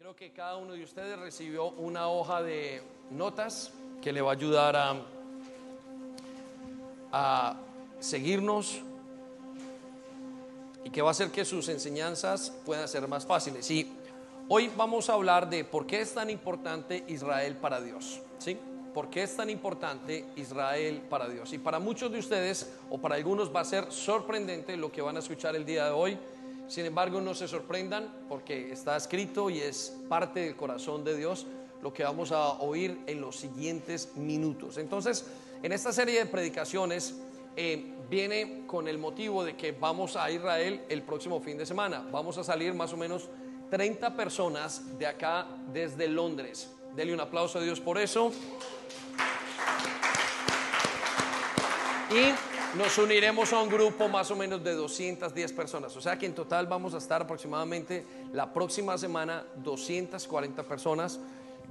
Creo que cada uno de ustedes recibió una hoja de notas que le va a ayudar a, seguirnos y que va a hacer que sus enseñanzas puedan ser más fáciles. Y hoy vamos a hablar de por qué es tan importante Israel para Dios. ¿Sí? ¿Por qué es tan importante Israel para Dios? Y para muchos de ustedes, o para algunos, va a ser sorprendente lo que van a escuchar el día de hoy. Sin embargo, no se sorprendan porque está escrito y es parte del corazón de Dios lo que vamos a oír en los siguientes minutos. Entonces, en esta serie de predicaciones eh, viene con el motivo de que vamos a Israel el próximo fin de semana. Vamos a salir más o menos 30 personas de acá desde Londres. Dele un aplauso a Dios por eso. Y nos uniremos a un grupo más o menos de 210 personas. O sea que en total vamos a estar aproximadamente la próxima semana 240 personas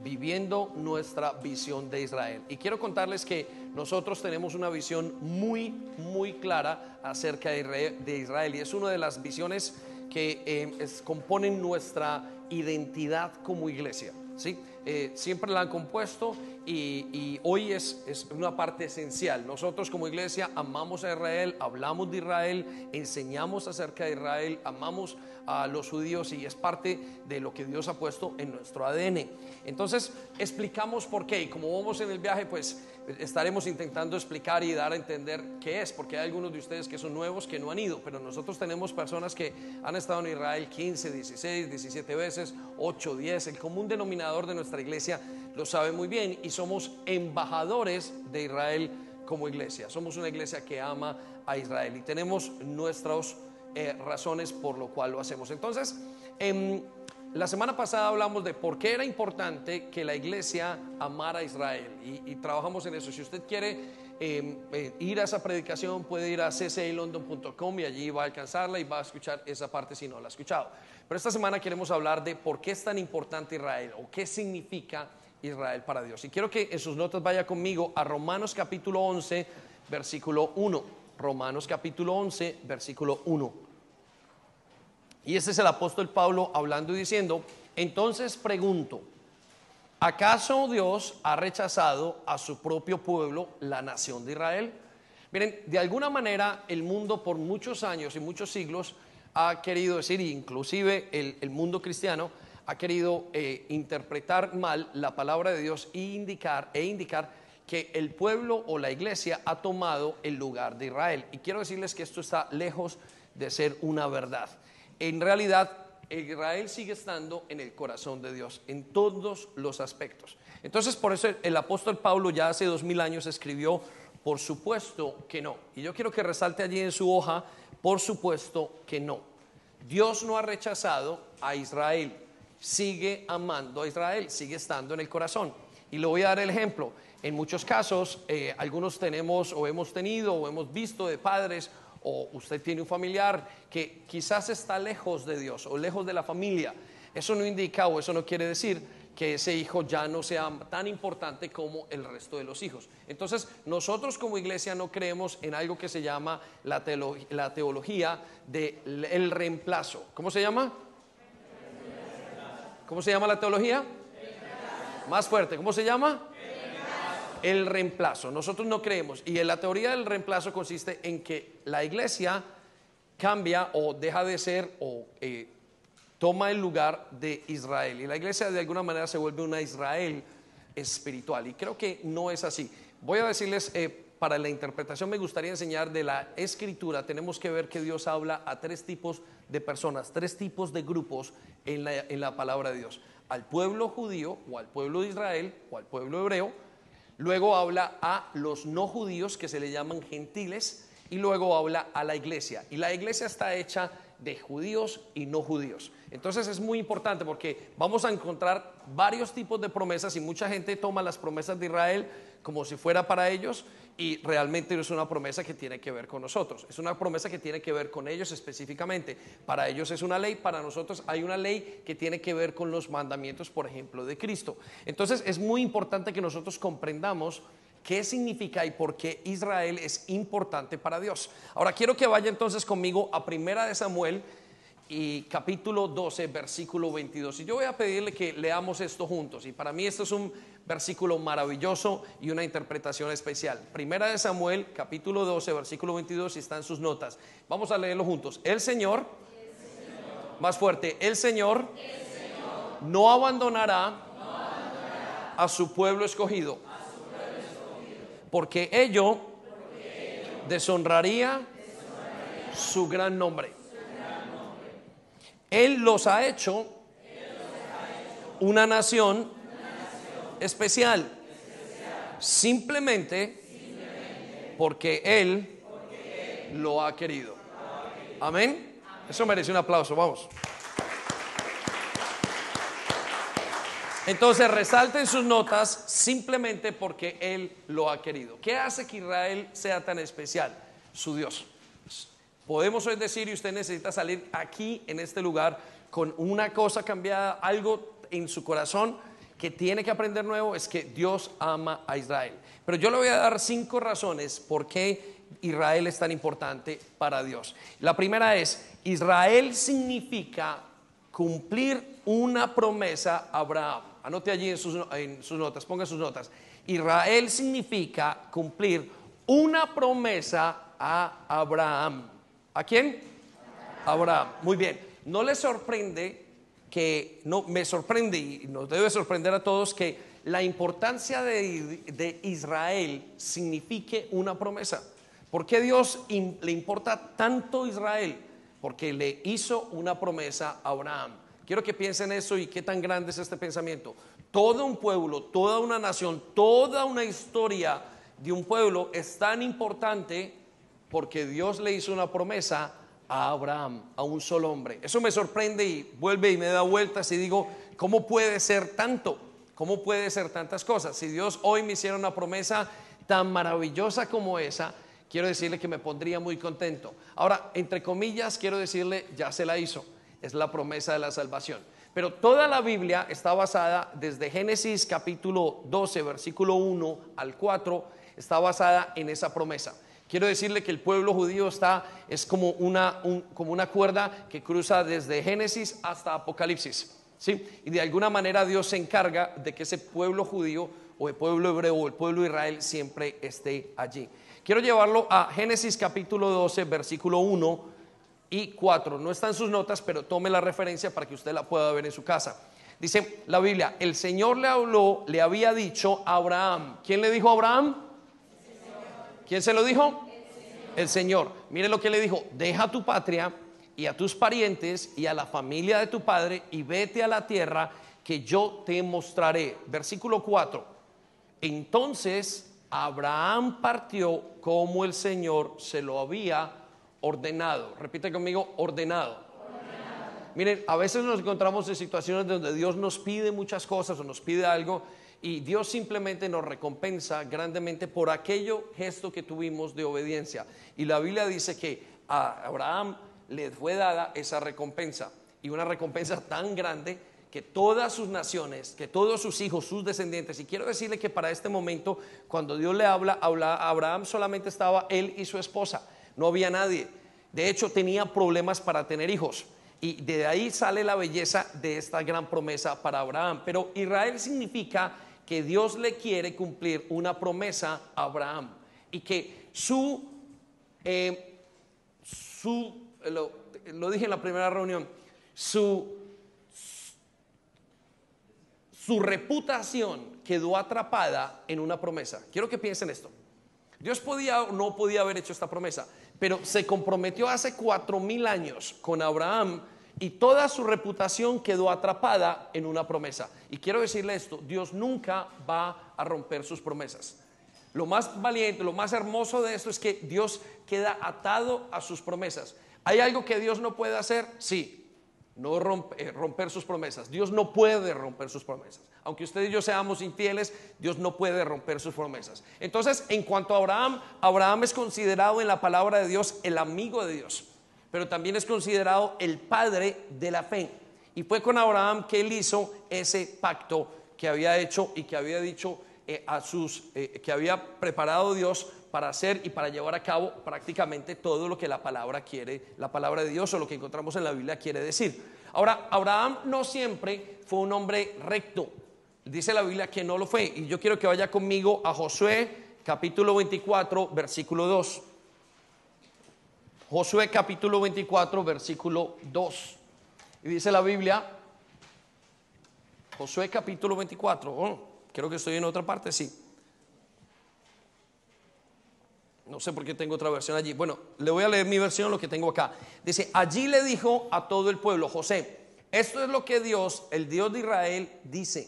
viviendo nuestra visión de Israel. Y quiero contarles que nosotros tenemos una visión muy, muy clara acerca de Israel. Y es una de las visiones que eh, componen nuestra identidad como iglesia. ¿sí? Eh, siempre la han compuesto y, hoy es, es, una parte esencial. Nosotros como iglesia amamos a Israel, hablamos de Israel, enseñamos acerca de Israel, amamos a los judíos y es parte de lo que Dios ha puesto en nuestro ADN. Entonces explicamos por qué y como vamos en el viaje pues estaremos intentando explicar y dar a entender qué es, porque hay algunos de ustedes que son nuevos que no han ido, pero nosotros tenemos personas que han estado en Israel 15, 16, 17 veces, 8, 10, el común denominador de nuestra iglesia lo sabe muy bien y somos embajadores de Israel como iglesia. Somos una iglesia que ama a Israel y tenemos nuestras eh, razones por lo cual lo hacemos. Entonces, em, la semana pasada hablamos de por qué era importante que la iglesia amara a Israel y, trabajamos en eso. Si usted quiere em, eh, ir a esa predicación, puede ir a ccilondon.com y allí va a alcanzarla y va a escuchar esa parte si no la ha escuchado. Pero esta semana queremos hablar de por qué es tan importante Israel o qué significa Israel para Dios. Y quiero que en sus notas vaya conmigo a Romanos capítulo 11, versículo 1. Romanos capítulo 11, versículo 1. Y este es el apóstol Pablo hablando y diciendo, entonces pregunto, ¿acaso Dios ha rechazado a su propio pueblo, la nación de Israel? Miren, de alguna manera el mundo por muchos años y muchos siglos ha querido decir, inclusive el, mundo cristiano, ha querido eh, interpretar mal la palabra de Dios e indicar, e indicar que el pueblo o la iglesia ha tomado el lugar de Israel. Y quiero decirles que esto está lejos de ser una verdad. En realidad, Israel sigue estando en el corazón de Dios, en todos los aspectos. Entonces, por eso el apóstol Pablo ya hace dos mil años escribió, por supuesto que no. Y yo quiero que resalte allí en su hoja, por supuesto que no. Dios no ha rechazado a Israel sigue amando a Israel, sigue estando en el corazón. Y le voy a dar el ejemplo. En muchos casos, eh, algunos tenemos o hemos tenido o hemos visto de padres o usted tiene un familiar que quizás está lejos de Dios o lejos de la familia. Eso no indica o eso no quiere decir que ese hijo ya no sea tan importante como el resto de los hijos. Entonces, nosotros como iglesia no creemos en algo que se llama la, teología del reemplazo. ¿Cómo se llama? ¿Cómo se llama la teología? Más fuerte, ¿cómo se llama? El reemplazo. Nosotros no creemos. Y en la teoría del reemplazo consiste en que la iglesia cambia o deja de ser o eh, toma el lugar de Israel. Y la iglesia de alguna manera se vuelve una Israel espiritual. Y creo que no es así. Voy a decirles, eh, para la interpretación me gustaría enseñar de la escritura, tenemos que ver que Dios habla a tres tipos de personas, tres tipos de grupos en la, en la palabra de Dios. Al pueblo judío o al pueblo de Israel o al pueblo hebreo. Luego habla a los no judíos que se le llaman gentiles y luego habla a la iglesia. Y la iglesia está hecha de judíos y no judíos. Entonces es muy importante porque vamos a encontrar varios tipos de promesas y mucha gente toma las promesas de Israel como si fuera para ellos y realmente no es una promesa que tiene que ver con nosotros, es una promesa que tiene que ver con ellos específicamente. Para ellos es una ley, para nosotros hay una ley que tiene que ver con los mandamientos, por ejemplo, de Cristo. Entonces es muy importante que nosotros comprendamos qué significa y por qué Israel es importante para Dios. Ahora quiero que vaya entonces conmigo a Primera de Samuel y capítulo 12, versículo 22. Y yo voy a pedirle que leamos esto juntos. Y para mí esto es un versículo maravilloso y una interpretación especial. Primera de Samuel, capítulo 12, versículo 22, y están sus notas. Vamos a leerlo juntos. El Señor, más fuerte, el Señor, no, abandonará a su pueblo escogido, porque ello, deshonraría, su gran nombre. Él los ha hecho una nación especial. Simplemente porque Él lo ha querido. Amén. Eso merece un aplauso. Vamos. Entonces resalten sus notas simplemente porque Él lo ha querido. ¿Qué hace que Israel sea tan especial? Su Dios. Podemos hoy decir, y usted necesita salir aquí, en este lugar, con una cosa cambiada, algo en su corazón que tiene que aprender nuevo, es que Dios ama a Israel. Pero yo le voy a dar cinco razones por qué Israel es tan importante para Dios. La primera es, Israel significa cumplir una promesa a Abraham. Anote allí en sus, en sus notas, ponga sus notas. Israel significa cumplir una promesa a Abraham. ¿A quién? Abraham. Muy bien. ¿No le sorprende que, no, me sorprende y nos debe sorprender a todos que la importancia de, Israel signifique una promesa? ¿Por qué Dios le importa tanto Israel? Porque le hizo una promesa a Abraham. Quiero que piensen eso y qué tan grande es este pensamiento. Todo un pueblo, toda una nación, toda una historia de un pueblo es tan importante porque Dios le hizo una promesa a Abraham, a un solo hombre. Eso me sorprende y vuelve y me da vueltas y digo, ¿cómo puede ser tanto? ¿Cómo puede ser tantas cosas? Si Dios hoy me hiciera una promesa tan maravillosa como esa, quiero decirle que me pondría muy contento. Ahora, entre comillas, quiero decirle, ya se la hizo. Es la promesa de la salvación. Pero toda la Biblia está basada desde Génesis capítulo 12, versículo 1 al 4, está basada en esa promesa. Quiero decirle que el pueblo judío está, es como una, como una cuerda que cruza desde Génesis hasta Apocalipsis. ¿sí? Y de alguna manera Dios se encarga de que ese pueblo judío o el pueblo hebreo o el pueblo Israel siempre esté allí. Quiero llevarlo a Génesis capítulo 12, versículo 1 y 4. No están sus notas, pero tome la referencia para que usted la pueda ver en su casa. Dice la Biblia, el Señor le habló, le había dicho a Abraham. ¿Quién le dijo a Abraham? ¿Quién se lo dijo? El Señor. Mire lo que le dijo, deja tu patria y a tus parientes y a la familia de tu padre y vete a la tierra que yo te mostraré. Versículo 4. Entonces Abraham partió como el Señor se lo había ordenado. Repite conmigo, ordenado. ordenado. Miren, a veces nos encontramos en situaciones donde Dios nos pide muchas cosas o nos pide algo y Dios simplemente nos recompensa grandemente por aquello gesto que tuvimos de obediencia. Y la Biblia dice que a Abraham le fue dada esa recompensa y una recompensa tan grande que todas sus naciones, que todos sus hijos, sus descendientes, y quiero decirle que para este momento, cuando Dios le habla, habla a Abraham solamente estaba él y su esposa, no había nadie. De hecho, tenía problemas para tener hijos. Y de ahí sale la belleza de esta gran promesa para Abraham. Pero Israel significa que Dios le quiere cumplir una promesa a Abraham y que su, eh, su lo, lo, dije en la primera reunión, su, su reputación quedó atrapada en una promesa. Quiero que piensen esto. Dios podía o no podía haber hecho esta promesa, pero se comprometió hace cuatro mil años con Abraham y toda su reputación quedó atrapada en una promesa. Y quiero decirle esto, Dios nunca va a romper sus promesas. Lo más valiente, lo más hermoso de esto es que Dios queda atado a sus promesas. ¿Hay algo que Dios no puede hacer? Sí, no eh, romper sus promesas. Dios no puede romper sus promesas. Aunque usted y yo seamos infieles, Dios no puede romper sus promesas. Entonces, en cuanto a Abraham, Abraham es considerado en la palabra de Dios el amigo de Dios pero también es considerado el padre de la fe. Y fue con Abraham que él hizo ese pacto que había hecho y que había dicho eh, a sus, eh, que había preparado Dios para hacer y para llevar a cabo prácticamente todo lo que la palabra quiere, la palabra de Dios o lo que encontramos en la Biblia quiere decir. Ahora, Abraham no siempre fue un hombre recto. Dice la Biblia que no lo fue. Y yo quiero que vaya conmigo a Josué capítulo 24, versículo 2. Josué capítulo 24, versículo 2. Y dice la Biblia, Josué capítulo 24, creo que estoy en otra parte, sí. No sé por qué tengo otra versión allí. Bueno, le voy a leer mi versión, lo que tengo acá. Dice, allí le dijo a todo el pueblo, José, esto es lo que Dios, el Dios de Israel, dice.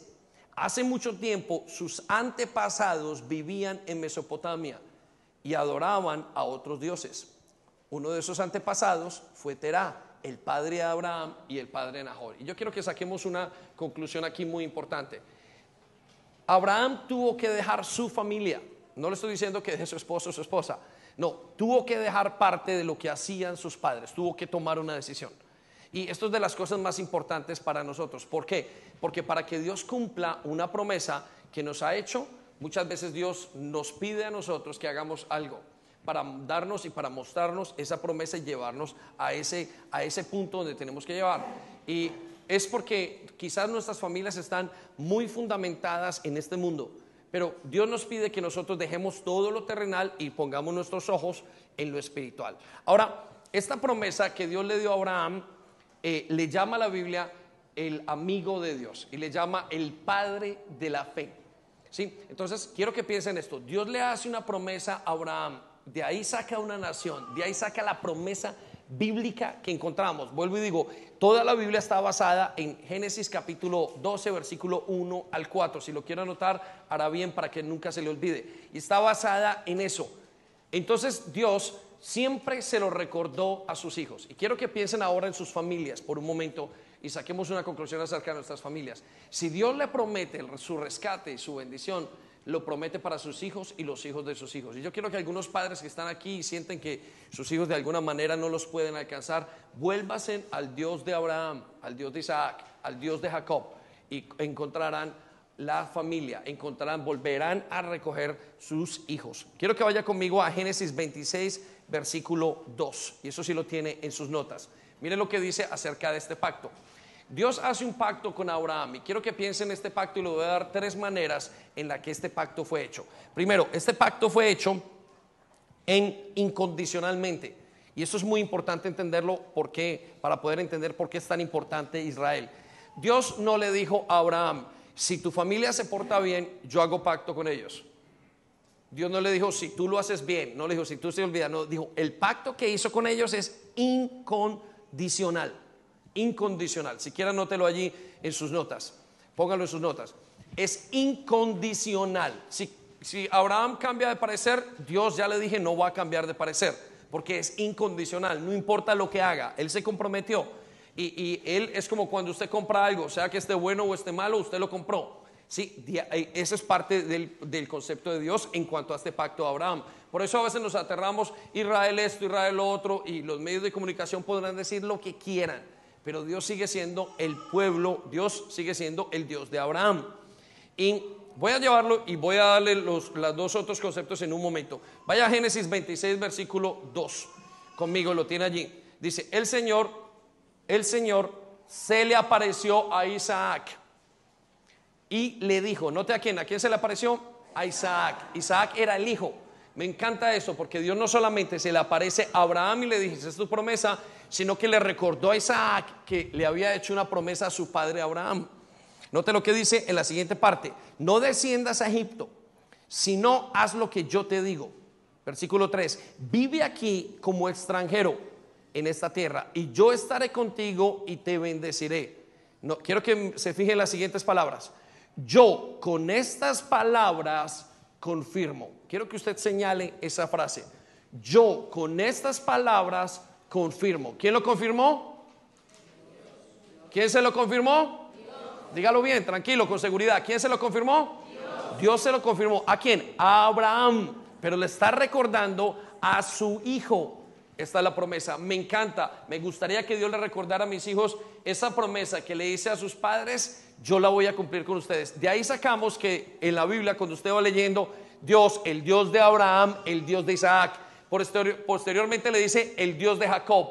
Hace mucho tiempo sus antepasados vivían en Mesopotamia y adoraban a otros dioses. Uno de esos antepasados fue Terá, el padre de Abraham y el padre de Nahor. Y yo quiero que saquemos una conclusión aquí muy importante. Abraham tuvo que dejar su familia. No le estoy diciendo que deje su esposo o su esposa. No, tuvo que dejar parte de lo que hacían sus padres. Tuvo que tomar una decisión. Y esto es de las cosas más importantes para nosotros. ¿Por qué? Porque para que Dios cumpla una promesa que nos ha hecho, muchas veces Dios nos pide a nosotros que hagamos algo para darnos y para mostrarnos esa promesa y llevarnos a ese, a ese punto donde tenemos que llevar. Y es porque quizás nuestras familias están muy fundamentadas en este mundo, pero Dios nos pide que nosotros dejemos todo lo terrenal y pongamos nuestros ojos en lo espiritual. Ahora, esta promesa que Dios le dio a Abraham eh, le llama a la Biblia el amigo de Dios y le llama el padre de la fe. ¿Sí? Entonces, quiero que piensen esto. Dios le hace una promesa a Abraham de ahí saca una nación, de ahí saca la promesa bíblica que encontramos. Vuelvo y digo, toda la Biblia está basada en Génesis capítulo 12, versículo 1 al 4. Si lo quiero anotar, hará bien para que nunca se le olvide. Y está basada en eso. Entonces Dios siempre se lo recordó a sus hijos. Y quiero que piensen ahora en sus familias por un momento y saquemos una conclusión acerca de nuestras familias. Si Dios le promete su rescate y su bendición, lo promete para sus hijos y los hijos de sus hijos. Y yo quiero que algunos padres que están aquí y sienten que sus hijos de alguna manera no los pueden alcanzar, vuélvasen al Dios de Abraham, al Dios de Isaac, al Dios de Jacob y encontrarán la familia, encontrarán, volverán a recoger sus hijos. Quiero que vaya conmigo a Génesis 26, versículo 2, y eso sí lo tiene en sus notas. Mire lo que dice acerca de este pacto. Dios hace un pacto con Abraham y quiero que piensen en este pacto y le voy a dar tres maneras en la que este pacto fue hecho. Primero, este pacto fue hecho en incondicionalmente. Y eso es muy importante entenderlo porque para poder entender por qué es tan importante Israel. Dios no le dijo a Abraham, si tu familia se porta bien, yo hago pacto con ellos. Dios no le dijo, si tú lo haces bien, no le dijo, si tú se olvidas, no, dijo, el pacto que hizo con ellos es incondicional incondicional. Si quiere, anótelo allí en sus notas. Póngalo en sus notas. Es incondicional. Si, si Abraham cambia de parecer, Dios ya le dije, no va a cambiar de parecer, porque es incondicional. No importa lo que haga, Él se comprometió. Y, Él es como cuando usted compra algo, sea que esté bueno o esté malo, usted lo compró. Sí, ese es parte del, del, concepto de Dios en cuanto a este pacto de Abraham. Por eso a veces nos aterramos, Israel esto, Israel lo otro, y los medios de comunicación podrán decir lo que quieran pero Dios sigue siendo el pueblo, Dios sigue siendo el Dios de Abraham. Y voy a llevarlo y voy a darle los dos otros conceptos en un momento. Vaya a Génesis 26, versículo 2. Conmigo lo tiene allí. Dice, el Señor, el Señor se le apareció a Isaac y le dijo, note a quién, a quién se le apareció, a Isaac. Isaac era el hijo. Me encanta eso porque Dios no solamente se le aparece a Abraham y le dice, es tu promesa, sino que le recordó a Isaac que le había hecho una promesa a su padre Abraham. Note lo que dice en la siguiente parte, no desciendas a Egipto, sino haz lo que yo te digo. Versículo 3, vive aquí como extranjero en esta tierra y yo estaré contigo y te bendeciré. No, quiero que se fijen las siguientes palabras. Yo con estas palabras confirmo. Quiero que usted señale esa frase. Yo con estas palabras confirmo. ¿Quién lo confirmó? ¿Quién se lo confirmó? Dígalo bien, tranquilo, con seguridad. ¿Quién se lo confirmó? Dios. Dios se lo confirmó. ¿A quién? A Abraham. Pero le está recordando a su hijo. Esta es la promesa. Me encanta. Me gustaría que Dios le recordara a mis hijos esa promesa que le hice a sus padres. yo la voy a cumplir con ustedes. De ahí sacamos que en la Biblia, cuando usted va leyendo, Dios, el Dios de Abraham, el Dios de Isaac, posteriormente le dice el Dios de Jacob.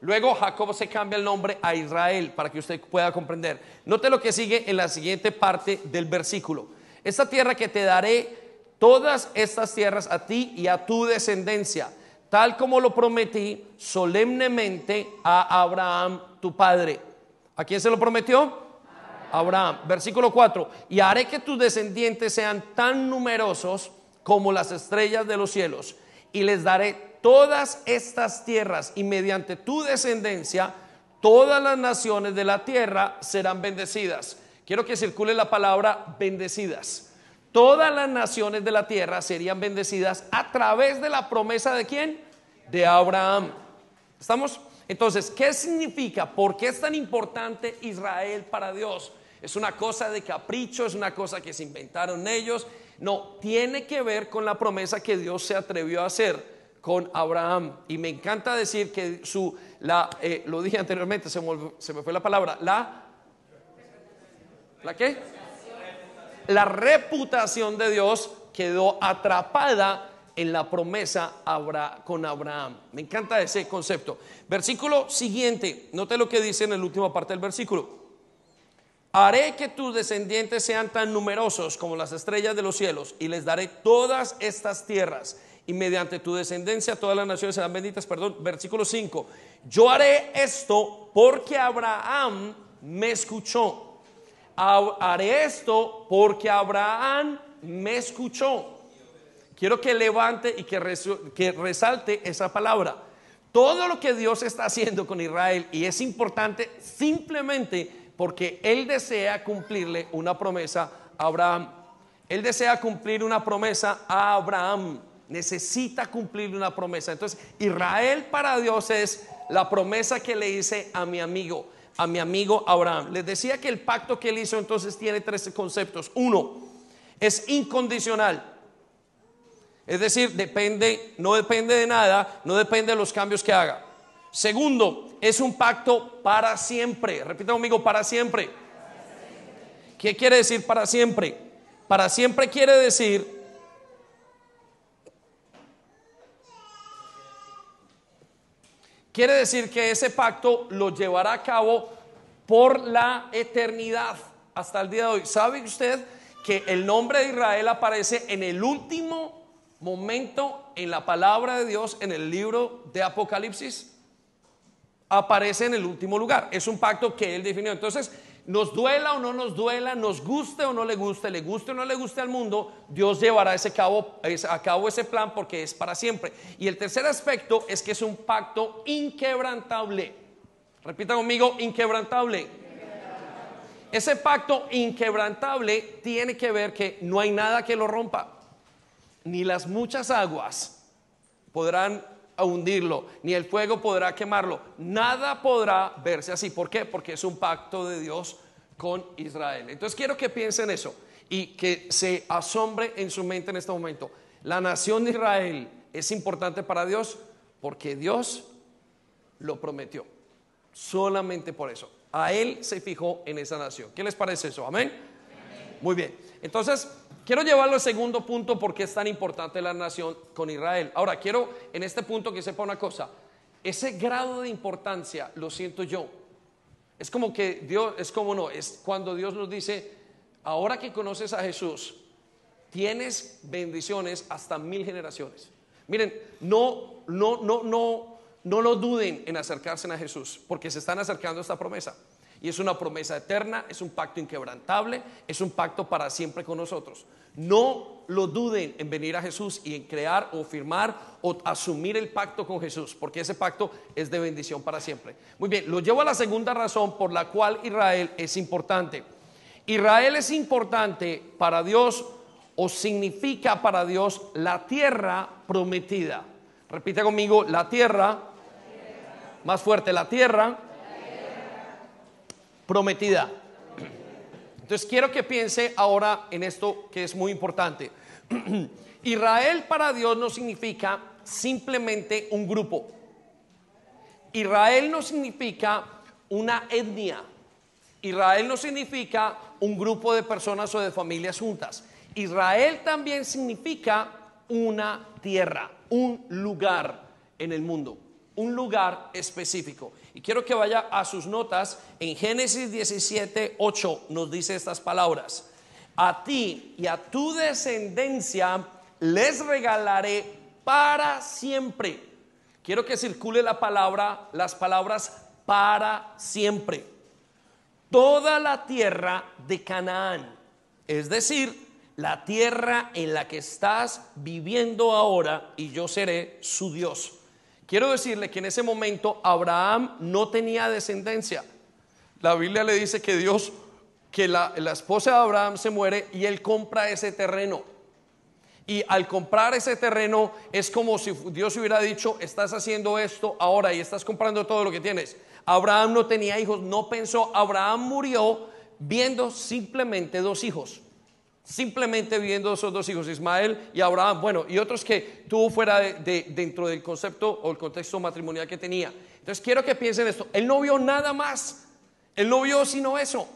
Luego Jacob se cambia el nombre a Israel para que usted pueda comprender. Note lo que sigue en la siguiente parte del versículo. Esta tierra que te daré, todas estas tierras a ti y a tu descendencia, tal como lo prometí solemnemente a Abraham, tu padre. ¿A quién se lo prometió? Abraham. Versículo 4. Y haré que tus descendientes sean tan numerosos como las estrellas de los cielos. Y les daré todas estas tierras y mediante tu descendencia todas las naciones de la tierra serán bendecidas. Quiero que circule la palabra bendecidas. Todas las naciones de la tierra serían bendecidas a través de la promesa de quién? De Abraham. ¿Estamos? Entonces, ¿qué significa? ¿Por qué es tan importante Israel para Dios? es una cosa de capricho, es una cosa que se inventaron ellos. No, tiene que ver con la promesa que Dios se atrevió a hacer con Abraham. Y me encanta decir que su, la, eh, lo dije anteriormente, se me, fue la palabra, la, ¿la qué? La reputación de Dios quedó atrapada en la promesa con Abraham. Me encanta ese concepto. Versículo siguiente, note lo que dice en la última parte del versículo. Haré que tus descendientes sean tan numerosos como las estrellas de los cielos y les daré todas estas tierras y mediante tu descendencia todas las naciones serán benditas. Perdón, versículo 5. Yo haré esto porque Abraham me escuchó. Haré esto porque Abraham me escuchó. Quiero que levante y que, que resalte esa palabra. Todo lo que Dios está haciendo con Israel y es importante simplemente porque Él desea cumplirle una promesa a Abraham. Él desea cumplir una promesa a Abraham. Necesita cumplir una promesa. Entonces, Israel para Dios es la promesa que le hice a mi amigo, a mi amigo Abraham. Les decía que el pacto que él hizo entonces tiene tres conceptos. Uno, es incondicional. Es decir, depende, no depende de nada, no depende de los cambios que haga. Segundo, es un pacto para siempre. Repita conmigo, para siempre. ¿Qué quiere decir para siempre? Para siempre quiere decir Quiere decir que ese pacto lo llevará a cabo por la eternidad hasta el día de hoy. ¿Sabe usted que el nombre de Israel aparece en el último momento en la palabra de Dios en el libro de Apocalipsis? Aparece en el último lugar. Es un pacto que Él definió. Entonces, nos duela o no nos duela, nos guste o no le guste, le guste o no le guste al mundo, Dios llevará ese cabo, a cabo ese plan porque es para siempre. Y el tercer aspecto es que es un pacto inquebrantable. Repita conmigo, inquebrantable. Ese pacto inquebrantable tiene que ver que no hay nada que lo rompa. Ni las muchas aguas podrán hundirlo, ni el fuego podrá quemarlo. Nada podrá verse así. ¿Por qué? Porque es un pacto de Dios con Israel. Entonces quiero que piensen eso y que se asombre en su mente en este momento. La nación de Israel es importante para Dios porque Dios lo prometió. Solamente por eso. A Él se fijó en esa nación. ¿Qué les parece eso? Amén. Muy bien. Entonces, Quiero llevarlo al segundo punto porque es tan importante la nación con Israel. Ahora, quiero en este punto que sepa una cosa. Ese grado de importancia lo siento yo. Es como que Dios, es como no, es cuando Dios nos dice, ahora que conoces a Jesús, tienes bendiciones hasta mil generaciones. Miren, no, no, no, no, no lo duden en acercarse a Jesús, porque se están acercando a esta promesa. Y es una promesa eterna, es un pacto inquebrantable, es un pacto para siempre con nosotros. No lo duden en venir a Jesús y en crear o firmar o asumir el pacto con Jesús, porque ese pacto es de bendición para siempre. Muy bien, lo llevo a la segunda razón por la cual Israel es importante. Israel es importante para Dios o significa para Dios la tierra prometida. Repite conmigo, la tierra, más fuerte, la tierra prometida. Entonces quiero que piense ahora en esto que es muy importante. Israel para Dios no significa simplemente un grupo. Israel no significa una etnia. Israel no significa un grupo de personas o de familias juntas. Israel también significa una tierra, un lugar en el mundo, un lugar específico. Y quiero que vaya a sus notas. En Génesis 17, 8 nos dice estas palabras. A ti y a tu descendencia les regalaré para siempre. Quiero que circule la palabra, las palabras para siempre. Toda la tierra de Canaán, es decir, la tierra en la que estás viviendo ahora y yo seré su Dios. Quiero decirle que en ese momento Abraham no tenía descendencia. La Biblia le dice que Dios, que la, la esposa de Abraham se muere y él compra ese terreno. Y al comprar ese terreno es como si Dios hubiera dicho, estás haciendo esto ahora y estás comprando todo lo que tienes. Abraham no tenía hijos, no pensó, Abraham murió viendo simplemente dos hijos. Simplemente viendo esos dos hijos, Ismael y Abraham, bueno, y otros que tuvo fuera de, dentro del concepto o el contexto matrimonial que tenía. Entonces quiero que piensen esto, él no vio nada más, él no vio sino eso.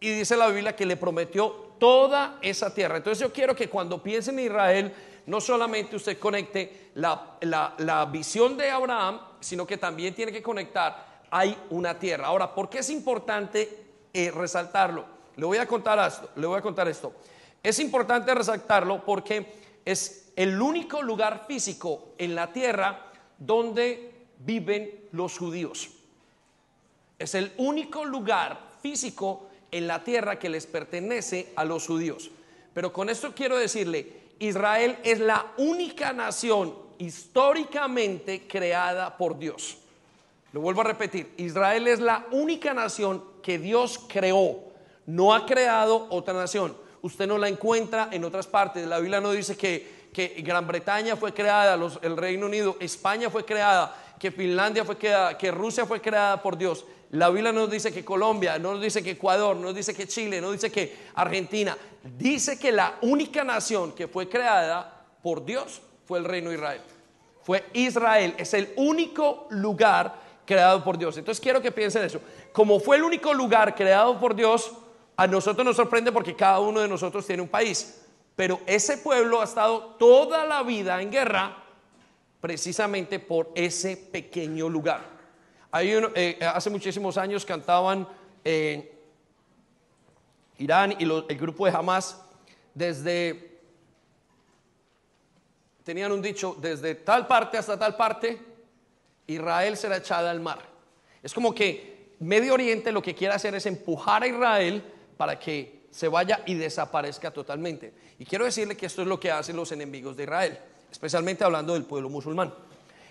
Y dice la Biblia que le prometió toda esa tierra. Entonces yo quiero que cuando piensen en Israel, no solamente usted conecte la, visión de Abraham, sino que también tiene que conectar, hay una tierra. Ahora, ¿por qué es importante eh, resaltarlo? Le voy a contar esto, le voy a contar esto. Es importante resaltarlo porque es el único lugar físico en la tierra donde viven los judíos. Es el único lugar físico en la tierra que les pertenece a los judíos. Pero con esto quiero decirle, Israel es la única nación históricamente creada por Dios. Lo vuelvo a repetir, Israel es la única nación que Dios creó, no ha creado otra nación usted no la encuentra en otras partes. La Biblia no dice que, que Gran Bretaña fue creada, el Reino Unido, España fue creada, que Finlandia fue creada, que Rusia fue creada por Dios. La Biblia no nos dice que Colombia, no dice que Ecuador, no dice que Chile, no dice que Argentina. Dice que la única nación que fue creada por Dios fue el Reino de Israel. Fue Israel, es el único lugar creado por Dios. Entonces quiero que piensen eso. Como fue el único lugar creado por Dios, a nosotros nos sorprende porque cada uno de nosotros tiene un país, pero ese pueblo ha estado toda la vida en guerra precisamente por ese pequeño lugar. Hay eh, hace muchísimos años cantaban en Irán y el grupo de Hamas desde, tenían un dicho, desde tal parte hasta tal parte, Israel será echada al mar. Es como que Medio Oriente lo que quiere hacer es empujar a Israel para que se vaya y desaparezca totalmente. Y quiero decirle que esto es lo que hacen los enemigos de Israel, especialmente hablando del pueblo musulmán.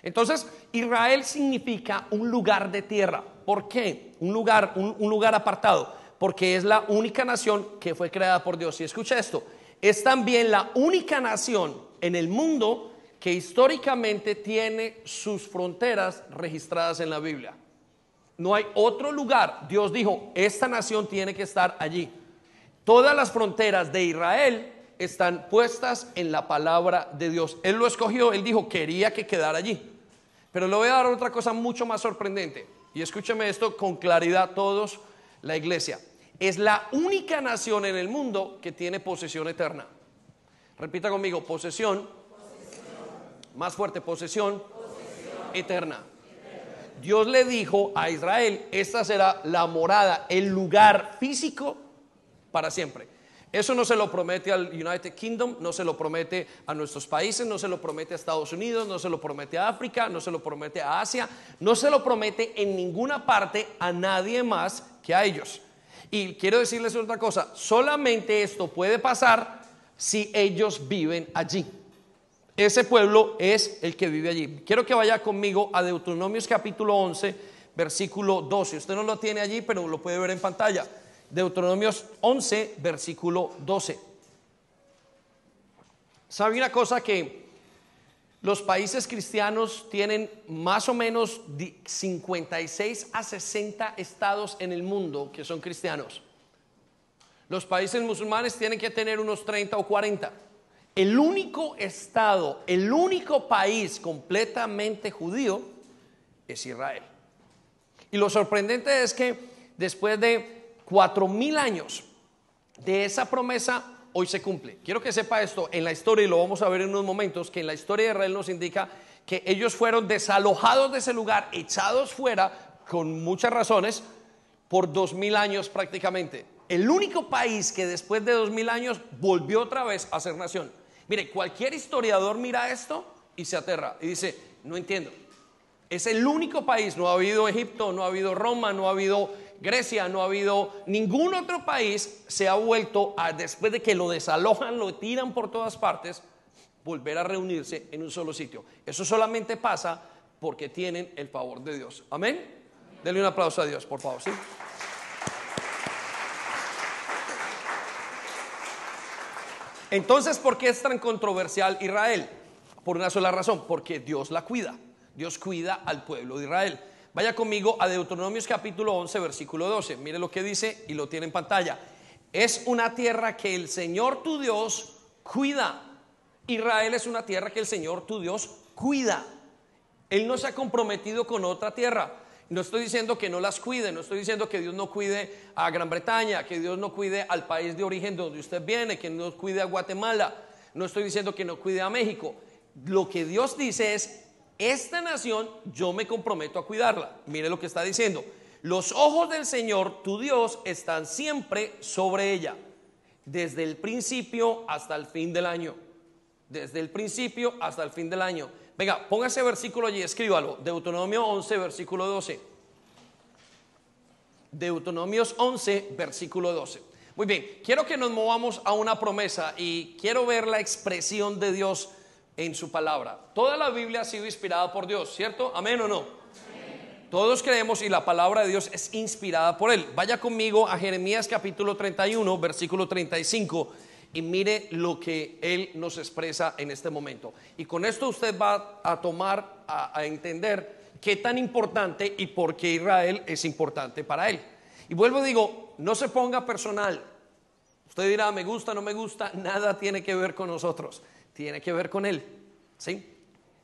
Entonces, Israel significa un lugar de tierra. ¿Por qué? Un lugar, un, lugar apartado. Porque es la única nación que fue creada por Dios. Y escucha esto, es también la única nación en el mundo que históricamente tiene sus fronteras registradas en la Biblia. No hay otro lugar. Dios dijo, esta nación tiene que estar allí. Todas las fronteras de Israel están puestas en la palabra de Dios. Él lo escogió, él dijo, quería que quedara allí. Pero le voy a dar otra cosa mucho más sorprendente. Y escúcheme esto con claridad todos, la iglesia. Es la única nación en el mundo que tiene posesión eterna. Repita conmigo, posesión. Más fuerte, posesión, eterna. Dios le dijo a Israel, esta será la morada, el lugar físico para siempre. Eso no se lo promete al United Kingdom, no se lo promete a nuestros países, no se lo promete a Estados Unidos, no se lo promete a África, no se lo promete a Asia, no se lo promete en ninguna parte a nadie más que a ellos. Y quiero decirles otra cosa, solamente esto puede pasar si ellos viven allí. Ese pueblo es el que vive allí. Quiero que vaya conmigo a Deuteronomios capítulo 11, versículo 12. Usted no lo tiene allí, pero lo puede ver en pantalla. Deuteronomios 11, versículo 12. ¿Sabe una cosa que los países cristianos tienen más o menos 56 a 60 estados en el mundo que son cristianos? Los países musulmanes tienen que tener unos 30 o 40 el único estado, el único país completamente judío es Israel. Y lo sorprendente es que después de cuatro mil años de esa promesa hoy se cumple. Quiero que sepa esto en la historia, y lo vamos a ver en unos momentos, que en la historia de Israel nos indica que ellos fueron desalojados de ese lugar, echados fuera, con muchas razones, por dos mil años prácticamente. El único país que después de dos mil años volvió otra vez a ser nación. Mire, cualquier historiador mira esto y se aterra y dice, no entiendo. Es el único país, no ha habido Egipto, no ha habido Roma, no ha habido Grecia, no ha habido ningún otro país se ha vuelto a, después de que lo desalojan, lo tiran por todas partes, volver a reunirse en un solo sitio. Eso solamente pasa porque tienen el favor de Dios. Amén. Denle un aplauso a Dios, por favor, ¿sí? Entonces, ¿por qué es tan controversial Israel? Por una sola razón, porque Dios la cuida. Dios cuida al pueblo de Israel. Vaya conmigo a Deuteronomios capítulo 11, versículo 12. Mire lo que dice y lo tiene en pantalla. Es una tierra que el Señor tu Dios cuida. Israel es una tierra que el Señor tu Dios cuida. Él no se ha comprometido con otra tierra. No estoy diciendo que no las cuide, no estoy diciendo que Dios no cuide a Gran Bretaña, que Dios no cuide al país de origen de donde usted viene, que no cuide a Guatemala, no estoy diciendo que no cuide a México. Lo que Dios dice es, esta nación yo me comprometo a cuidarla. Mire lo que está diciendo. Los ojos del Señor, tu Dios, están siempre sobre ella, desde el principio hasta el fin del año. Desde el principio hasta el fin del año. Venga, ponga ese versículo allí, escríbalo. Deuteronomio 11, versículo 12. Deuteronomios 11, versículo 12. Muy bien, quiero que nos movamos a una promesa y quiero ver la expresión de Dios en su palabra. Toda la Biblia ha sido inspirada por Dios, ¿cierto? Amén o no. Todos creemos y la palabra de Dios es inspirada por Él. Vaya conmigo a Jeremías capítulo 31, versículo 35 y mire lo que Él nos expresa en este momento. Y con esto usted va a tomar, a, entender qué tan importante y por qué Israel es importante para Él. Y vuelvo digo, no se ponga personal. Usted dirá, me gusta, no me gusta, nada tiene que ver con nosotros, tiene que ver con Él. ¿Sí?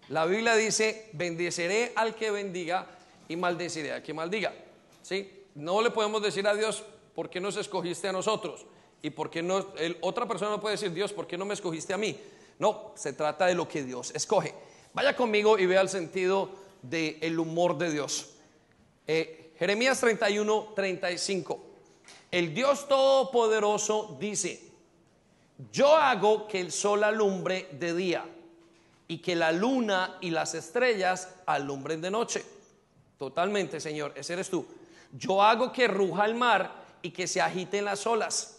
La Biblia dice, bendiceré al que bendiga y maldeciré al que maldiga. ¿Sí? No le podemos decir a Dios, ¿por qué nos escogiste a nosotros? ¿Y por qué no? otra persona no puede decir, Dios, ¿por qué no me escogiste a mí? No, se trata de lo que Dios escoge. Vaya conmigo y vea el sentido del humor de Dios. Eh, Jeremías 31, 35. El Dios Todopoderoso dice, yo hago que el sol alumbre de día y que la luna y las estrellas alumbren de noche. Totalmente, Señor, ese eres tú. Yo hago que ruja el mar y que se agiten las olas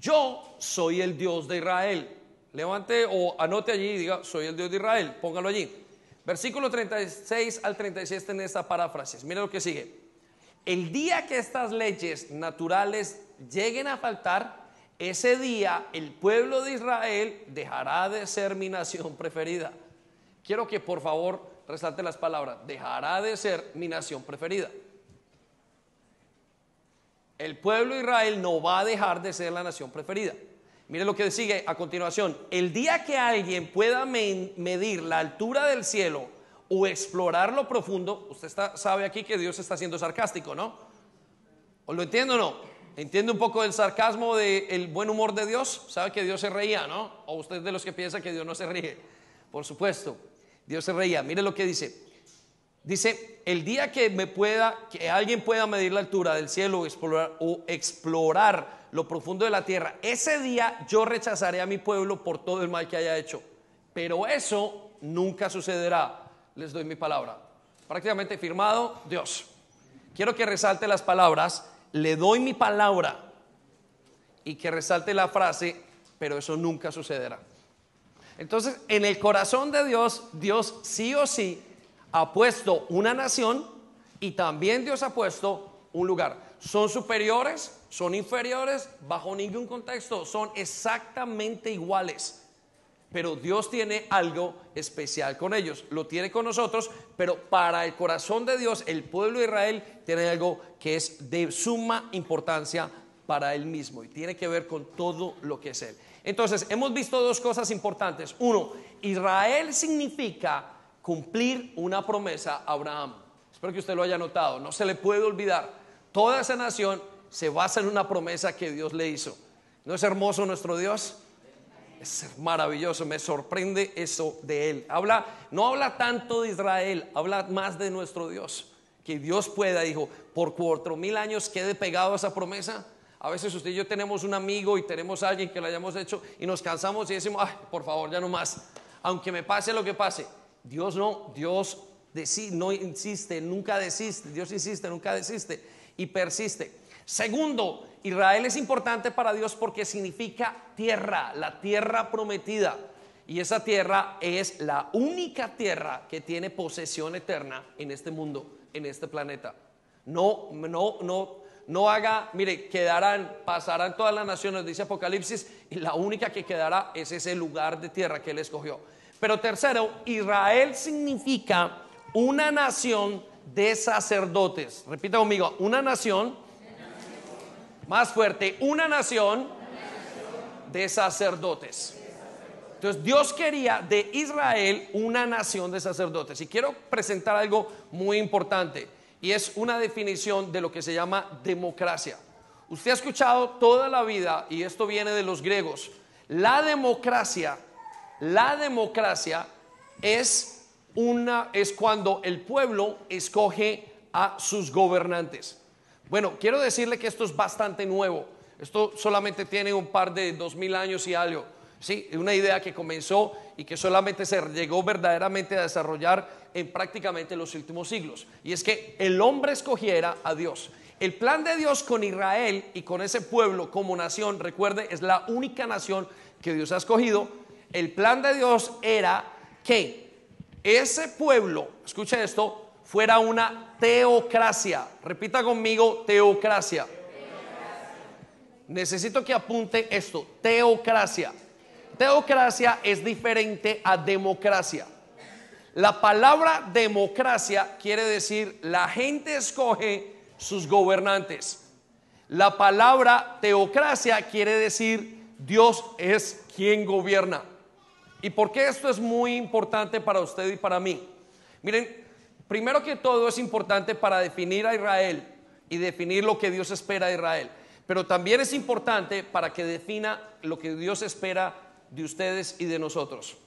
yo soy el Dios de Israel. Levante o anote allí y diga, soy el Dios de Israel. Póngalo allí. Versículo 36 al 36 en esta paráfrasis. Mira lo que sigue. El día que estas leyes naturales lleguen a faltar, ese día el pueblo de Israel dejará de ser mi nación preferida. Quiero que por favor resalte las palabras. Dejará de ser mi nación preferida el pueblo de Israel no va a dejar de ser la nación preferida. Mire lo que sigue a continuación. El día que alguien pueda medir la altura del cielo o explorar lo profundo, usted sabe aquí que Dios está siendo sarcástico, ¿no? ¿O lo entiende o no? ¿Entiende un poco del sarcasmo del buen humor de Dios? ¿Sabe que Dios se reía, no? ¿O usted de los que piensa que Dios no se ríe? Por supuesto, Dios se reía. Mire lo que dice. Dice, el día que me pueda, que alguien pueda medir la altura del cielo o explorar, lo profundo de la tierra, ese día yo rechazaré a mi pueblo por todo el mal que haya hecho. Pero eso nunca sucederá. Les doy mi palabra. Prácticamente firmado, Dios. Quiero que resalte las palabras, le doy mi palabra y que resalte la frase, pero eso nunca sucederá. Entonces, en el corazón de Dios, Dios sí o sí ha puesto una nación y también Dios ha puesto un lugar. ¿Son superiores? ¿Son inferiores? Bajo ningún contexto. Son exactamente iguales. Pero Dios tiene algo especial con ellos. Lo tiene con nosotros, pero para el corazón de Dios, el pueblo de Israel tiene algo que es de suma importancia para él mismo y tiene que ver con todo lo que es él. Entonces, hemos visto dos cosas importantes. Uno, Israel significa cumplir una promesa a Abraham. Espero que usted lo haya notado, no se le puede olvidar. Toda esa nación se basa en una promesa que Dios le hizo. ¿No es hermoso nuestro Dios? Es maravilloso, me sorprende eso de él. Habla, no habla tanto de Israel, habla más de nuestro Dios. Que Dios pueda, dijo, por cuatro mil años quede pegado a esa promesa. A veces usted y yo tenemos un amigo y tenemos a alguien que lo hayamos hecho y nos cansamos y decimos, ay, por favor, ya no más. Aunque me pase lo que pase. Dios no, Dios no insiste, nunca desiste. Dios insiste, nunca desiste y persiste. Segundo, Israel es importante para Dios porque significa tierra, la tierra prometida. Y esa tierra es la única tierra que tiene posesión eterna en este mundo, en este planeta. No, no, no, no haga, mire, quedarán, pasarán todas las naciones, dice Apocalipsis, y la única que quedará es ese lugar de tierra que él escogió. Pero tercero, Israel significa una nación de sacerdotes. Repita conmigo, una nación más fuerte, una nación de sacerdotes. Entonces Dios quería de Israel una nación de sacerdotes. Y quiero presentar algo muy importante y es una definición de lo que se llama democracia. Usted ha escuchado toda la vida, y esto viene de los griegos, la democracia, la democracia es una es cuando el pueblo escoge a sus gobernantes. Bueno, quiero decirle que esto es bastante nuevo. Esto solamente tiene un par de dos mil años y algo. Sí, una idea que comenzó y que solamente se llegó verdaderamente a desarrollar en prácticamente los últimos siglos. Y es que el hombre escogiera a Dios. El plan de Dios con Israel y con ese pueblo como nación, recuerde, es la única nación que Dios ha escogido. El plan de Dios era que ese pueblo, escuche esto, fuera una teocracia. Repita conmigo, teocracia. Necesito que apunte esto, teocracia. Teocracia es diferente a democracia. La palabra democracia quiere decir la gente escoge sus gobernantes. La palabra teocracia quiere decir Dios es quien gobierna. ¿Y por qué esto es muy importante para usted y para mí? Miren, Primero que todo es importante para definir a Israel y definir lo que Dios espera de Israel. Pero también es importante para que defina lo que Dios espera de ustedes y de nosotros.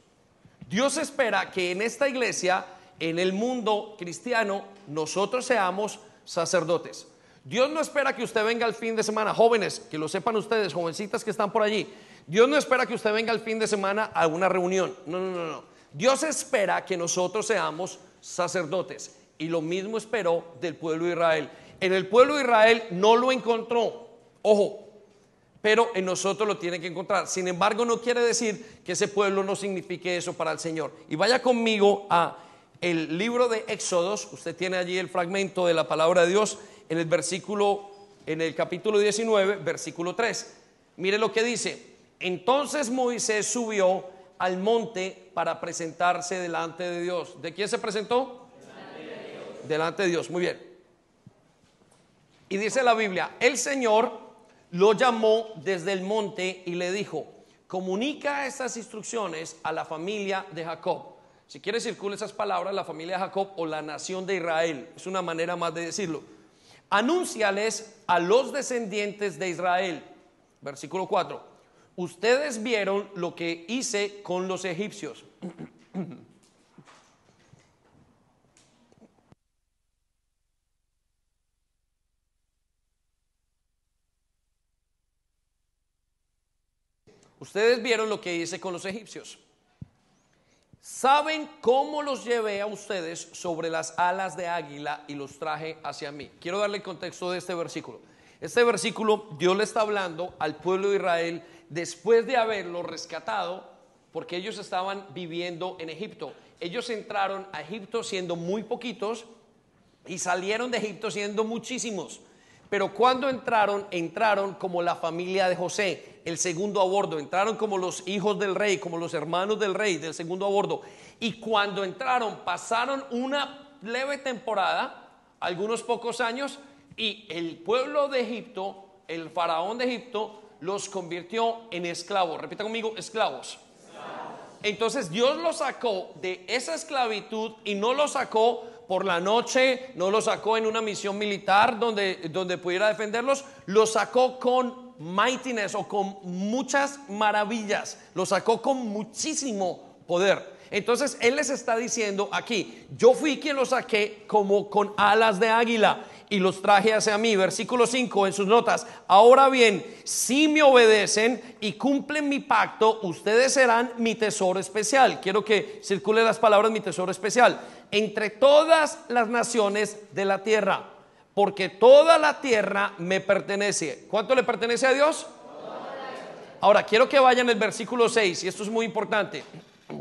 Dios espera que en esta iglesia, en el mundo cristiano, nosotros seamos sacerdotes. Dios no espera que usted venga el fin de semana, jóvenes, que lo sepan ustedes, jovencitas que están por allí. Dios no espera que usted venga el fin de semana a una reunión. No, no, no, no. Dios espera que nosotros seamos sacerdotes. Y lo mismo esperó del pueblo de Israel. En el pueblo de Israel no lo encontró, ojo, pero en nosotros lo tiene que encontrar. Sin embargo, no quiere decir que ese pueblo no signifique eso para el Señor. Y vaya conmigo a el libro de Éxodos, usted tiene allí el fragmento de la palabra de Dios en el versículo en el capítulo 19, versículo 3. Mire lo que dice. Entonces Moisés subió al monte para presentarse delante de Dios. ¿De quién se presentó? Delante de Dios. Muy bien. Y dice la Biblia, el Señor lo llamó desde el monte y le dijo, comunica estas instrucciones a la familia de Jacob. Si quiere circula esas palabras, la familia de Jacob o la nación de Israel, es una manera más de decirlo. Anúnciales a los descendientes de Israel. Versículo 4 ustedes vieron lo que hice con los egipcios. Ustedes vieron lo que hice con los egipcios. Saben cómo los llevé a ustedes sobre las alas de águila y los traje hacia mí. Quiero darle el contexto de este versículo. Este versículo Dios le está hablando al pueblo de Israel después de haberlo rescatado, porque ellos estaban viviendo en Egipto. Ellos entraron a Egipto siendo muy poquitos y salieron de Egipto siendo muchísimos. Pero cuando entraron, entraron como la familia de José, el segundo a bordo. Entraron como los hijos del rey, como los hermanos del rey, del segundo a bordo. Y cuando entraron, pasaron una leve temporada, algunos pocos años, y el pueblo de Egipto, el faraón de Egipto, los convirtió en esclavos. Repita conmigo, esclavos. Entonces Dios lo sacó de esa esclavitud y no lo sacó por la noche, no lo sacó en una misión militar donde, donde pudiera defenderlos, lo sacó con mightiness o con muchas maravillas, lo sacó con muchísimo poder. Entonces Él les está diciendo aquí, yo fui quien lo saqué como con alas de águila y los traje hacia mí. Versículo 5 en sus notas. Ahora bien, si me obedecen y cumplen mi pacto, ustedes serán mi tesoro especial. Quiero que circule las palabras mi tesoro especial. Entre todas las naciones de la tierra. Porque toda la tierra me pertenece. ¿Cuánto le pertenece a Dios? Ahora, quiero que vayan el versículo 6, y esto es muy importante.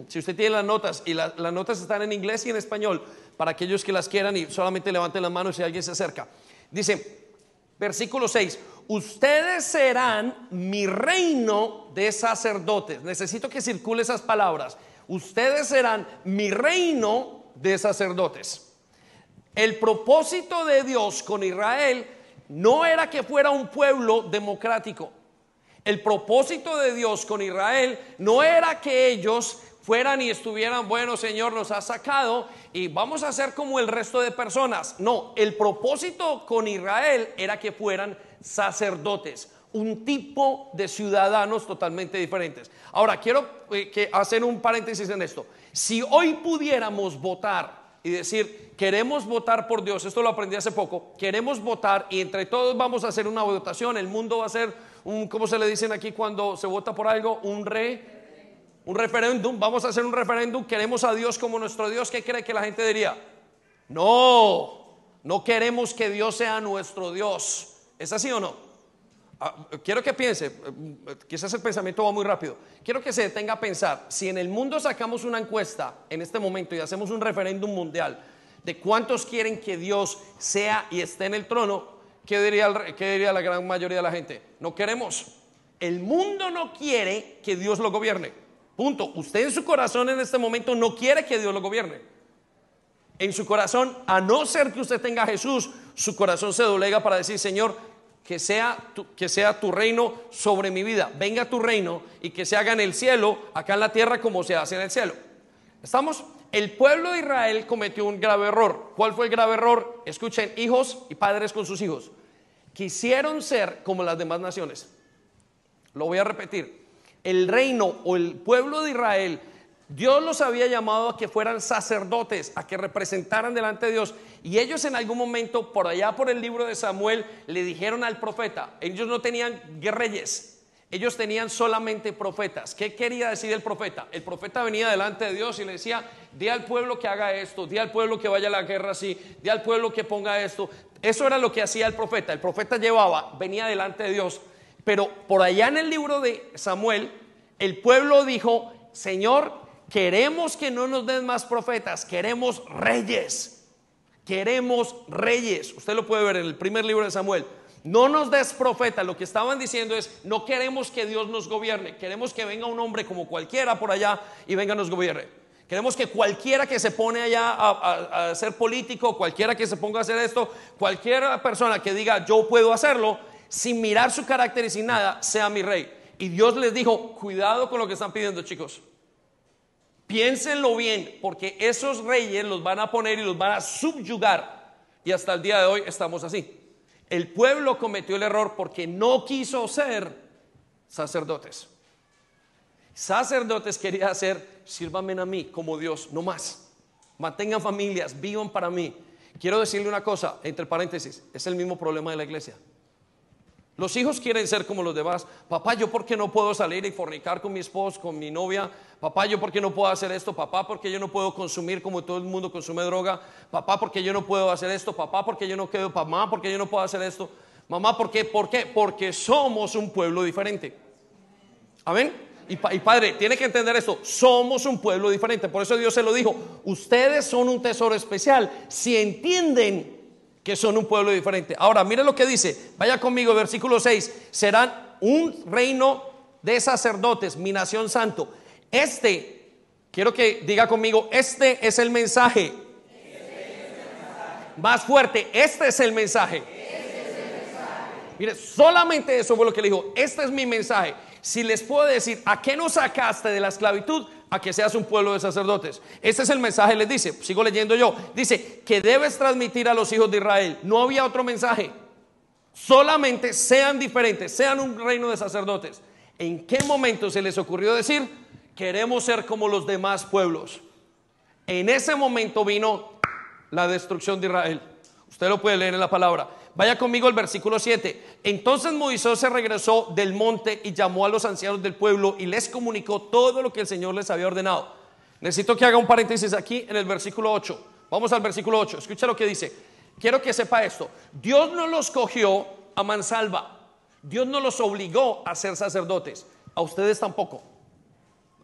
Si usted tiene las notas, y las notas están en inglés y en español, para aquellos que las quieran y solamente levanten las manos si alguien se acerca. Dice, versículo 6, ustedes serán mi reino de sacerdotes. Necesito que circule esas palabras. Ustedes serán mi reino de sacerdotes. El propósito de Dios con Israel no era que fuera un pueblo democrático. El propósito de Dios con Israel no era que ellos fueran y estuvieran, bueno, Señor, nos ha sacado y vamos a ser como el resto de personas. No, el propósito con Israel era que fueran sacerdotes, un tipo de ciudadanos totalmente diferentes. Ahora, quiero eh, que hacer un paréntesis en esto. Si hoy pudiéramos votar y decir, queremos votar por Dios, esto lo aprendí hace poco, queremos votar y entre todos vamos a hacer una votación, el mundo va a ser un, ¿cómo se le dicen aquí cuando se vota por algo? Un re un referéndum, vamos a hacer un referéndum, queremos a Dios como nuestro Dios, ¿qué cree que la gente diría? No, no queremos que Dios sea nuestro Dios. ¿Es así o no? Ah, quiero que piense, eh, quizás el pensamiento va muy rápido. Quiero que se detenga a pensar, si en el mundo sacamos una encuesta en este momento y hacemos un referéndum mundial de cuántos quieren que Dios sea y esté en el trono, ¿qué diría, qué diría la gran mayoría de la gente? No queremos. El mundo no quiere que Dios lo gobierne. Punto. Usted en su corazón en este momento no quiere que Dios lo gobierne. En su corazón, a no ser que usted tenga a Jesús, su corazón se doblega para decir, Señor, que sea, tu, que sea tu reino sobre mi vida. Venga tu reino y que se haga en el cielo, acá en la tierra, como se hace en el cielo. ¿Estamos? El pueblo de Israel cometió un grave error. ¿Cuál fue el grave error? Escuchen, hijos y padres con sus hijos. Quisieron ser como las demás naciones. Lo voy a repetir el reino o el pueblo de Israel, Dios los había llamado a que fueran sacerdotes, a que representaran delante de Dios. Y ellos en algún momento, por allá por el libro de Samuel, le dijeron al profeta, ellos no tenían reyes, ellos tenían solamente profetas. ¿Qué quería decir el profeta? El profeta venía delante de Dios y le decía, di al pueblo que haga esto, di al pueblo que vaya a la guerra así, di al pueblo que ponga esto. Eso era lo que hacía el profeta. El profeta llevaba, venía delante de Dios pero por allá en el libro de Samuel, el pueblo dijo, Señor, queremos que no nos den más profetas, queremos reyes. Queremos reyes. Usted lo puede ver en el primer libro de Samuel. No nos des profeta. Lo que estaban diciendo es, no queremos que Dios nos gobierne. Queremos que venga un hombre como cualquiera por allá y venga nos gobierne. Queremos que cualquiera que se pone allá a, a, ser político, cualquiera que se ponga a hacer esto, cualquier persona que diga yo puedo hacerlo, sin mirar su carácter y sin nada, sea mi rey. Y Dios les dijo, cuidado con lo que están pidiendo, chicos. Piénsenlo bien, porque esos reyes los van a poner y los van a subyugar. Y hasta el día de hoy estamos así. El pueblo cometió el error porque no quiso ser sacerdotes. Sacerdotes quería hacer, sírvanme a mí como Dios, no más. Mantengan familias, vivan para mí. Quiero decirle una cosa, entre paréntesis, es el mismo problema de la iglesia. Los hijos quieren ser como los demás. Papá, ¿yo por qué no puedo salir y fornicar con mi esposo, con mi novia? Papá, ¿yo por qué no puedo hacer esto? Papá, ¿por qué yo no puedo consumir como todo el mundo consume droga? Papá, ¿por qué yo no puedo hacer esto? Papá, ¿por qué yo no quedo? Mamá, ¿por qué yo no puedo hacer esto? Mamá, ¿por qué? ¿Por qué? Porque somos un pueblo diferente. Amén. Y, y, padre, tiene que entender esto, somos un pueblo diferente, por eso Dios se lo dijo, ustedes son un tesoro especial, si entienden que son un pueblo diferente. Ahora, mire lo que dice, vaya conmigo, versículo 6, serán un reino de sacerdotes, mi nación santo. Este, quiero que diga conmigo, este es el mensaje. Más fuerte, este es el mensaje. Mire, solamente eso fue lo que le dijo, este es mi mensaje. Si les puedo decir, ¿a qué nos sacaste de la esclavitud? A que seas un pueblo de sacerdotes. Este es el mensaje, les dice, sigo leyendo yo, dice que debes transmitir a los hijos de Israel. No había otro mensaje. Solamente sean diferentes, sean un reino de sacerdotes. ¿En qué momento se les ocurrió decir, queremos ser como los demás pueblos? En ese momento vino la destrucción de Israel. Usted lo puede leer en la palabra. Vaya conmigo al versículo 7. Entonces Moisés se regresó del monte y llamó a los ancianos del pueblo y les comunicó todo lo que el Señor les había ordenado. Necesito que haga un paréntesis aquí en el versículo 8. Vamos al versículo 8. Escucha lo que dice. Quiero que sepa esto. Dios no los cogió a mansalva. Dios no los obligó a ser sacerdotes. A ustedes tampoco.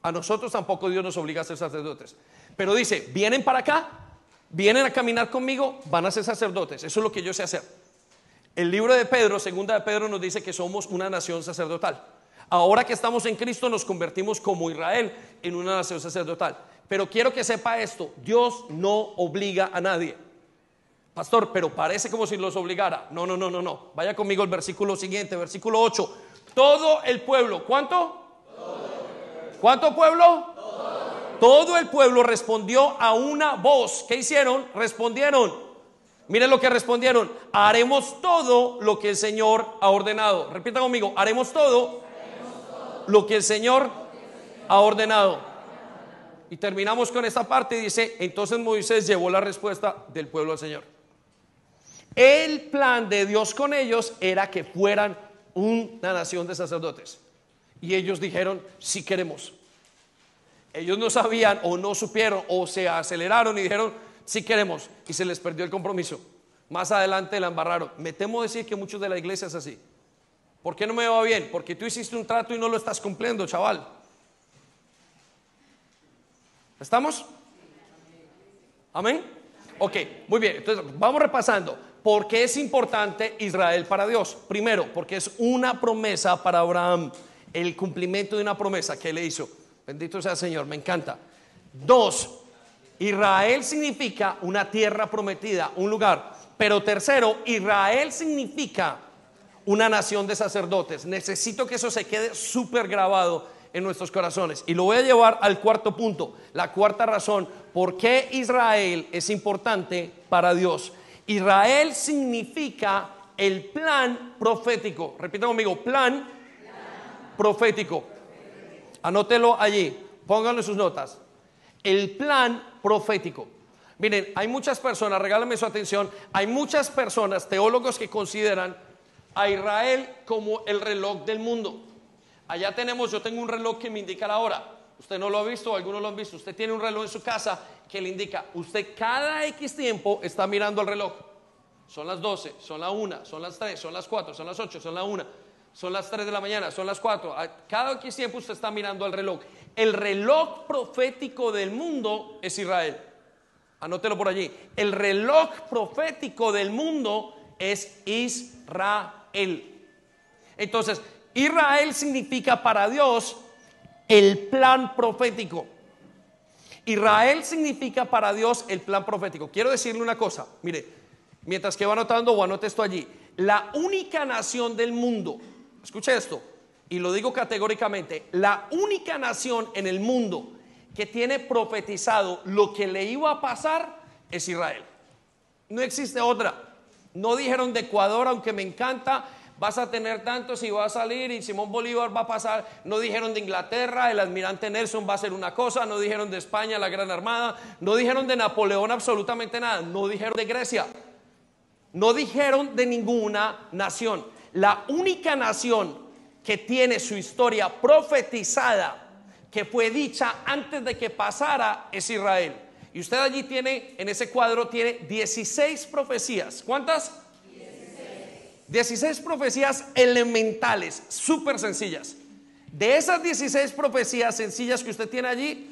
A nosotros tampoco Dios nos obliga a ser sacerdotes. Pero dice, vienen para acá, vienen a caminar conmigo, van a ser sacerdotes. Eso es lo que yo sé hacer. El libro de Pedro, segunda de Pedro, nos dice que somos una nación sacerdotal. Ahora que estamos en Cristo nos convertimos como Israel en una nación sacerdotal. Pero quiero que sepa esto, Dios no obliga a nadie. Pastor, pero parece como si los obligara. No, no, no, no, no. Vaya conmigo al versículo siguiente, versículo 8. Todo el pueblo, ¿cuánto? ¿Cuánto pueblo? Todo el pueblo respondió a una voz. ¿Qué hicieron? Respondieron. Miren lo que respondieron. Haremos todo lo que el Señor ha ordenado. Repita conmigo. Haremos todo, lo que el Señor ha ordenado. Y terminamos con esta parte dice, entonces Moisés llevó la respuesta del pueblo al Señor. El plan de Dios con ellos era que fueran una nación de sacerdotes. Y ellos dijeron, si queremos. Ellos no sabían o no supieron o se aceleraron y dijeron, si queremos, y se les perdió el compromiso. Más adelante la embarraron. Me temo decir que muchos de la iglesia es así. ¿Por qué no me va bien? Porque tú hiciste un trato y no lo estás cumpliendo, chaval. ¿Estamos? Amén. Ok, muy bien. Entonces, vamos repasando. ¿Por qué es importante Israel para Dios? Primero, porque es una promesa para Abraham. El cumplimiento de una promesa que le hizo. Bendito sea el Señor, me encanta. Dos, Israel significa una tierra prometida, un lugar. Pero tercero, Israel significa una nación de sacerdotes. Necesito que eso se quede súper grabado en nuestros corazones. Y lo voy a llevar al cuarto punto, la cuarta razón, por qué Israel es importante para Dios. Israel significa el plan profético. Repita conmigo, plan, profético. Anótelo allí, pónganlo en sus notas el plan profético. Miren, hay muchas personas, regálame su atención, hay muchas personas, teólogos que consideran a Israel como el reloj del mundo. Allá tenemos, yo tengo un reloj que me indica la hora. Usted no lo ha visto, algunos lo han visto. Usted tiene un reloj en su casa que le indica, usted cada X tiempo está mirando el reloj. Son las 12, son las 1, son las 3, son las 4, son las 8, son las 1, son las 3 de la mañana, son las 4. Cada X tiempo usted está mirando el reloj el reloj profético del mundo es Israel. Anótelo por allí. El reloj profético del mundo es Israel. Entonces, Israel significa para Dios el plan profético. Israel significa para Dios el plan profético. Quiero decirle una cosa, mire, mientras que va anotando o anote esto allí, la única nación del mundo, escuche esto, y lo digo categóricamente, la única nación en el mundo que tiene profetizado lo que le iba a pasar es Israel. No existe otra. No dijeron de Ecuador, aunque me encanta, vas a tener tantos y va a salir y Simón Bolívar va a pasar. No dijeron de Inglaterra, el almirante Nelson va a ser una cosa. No dijeron de España, la Gran Armada. No dijeron de Napoleón absolutamente nada. No dijeron de Grecia. No dijeron de ninguna nación. La única nación que tiene su historia profetizada, que fue dicha antes de que pasara, es Israel. Y usted allí tiene, en ese cuadro, tiene 16 profecías. ¿Cuántas? 16, 16 profecías elementales, súper sencillas. De esas 16 profecías sencillas que usted tiene allí,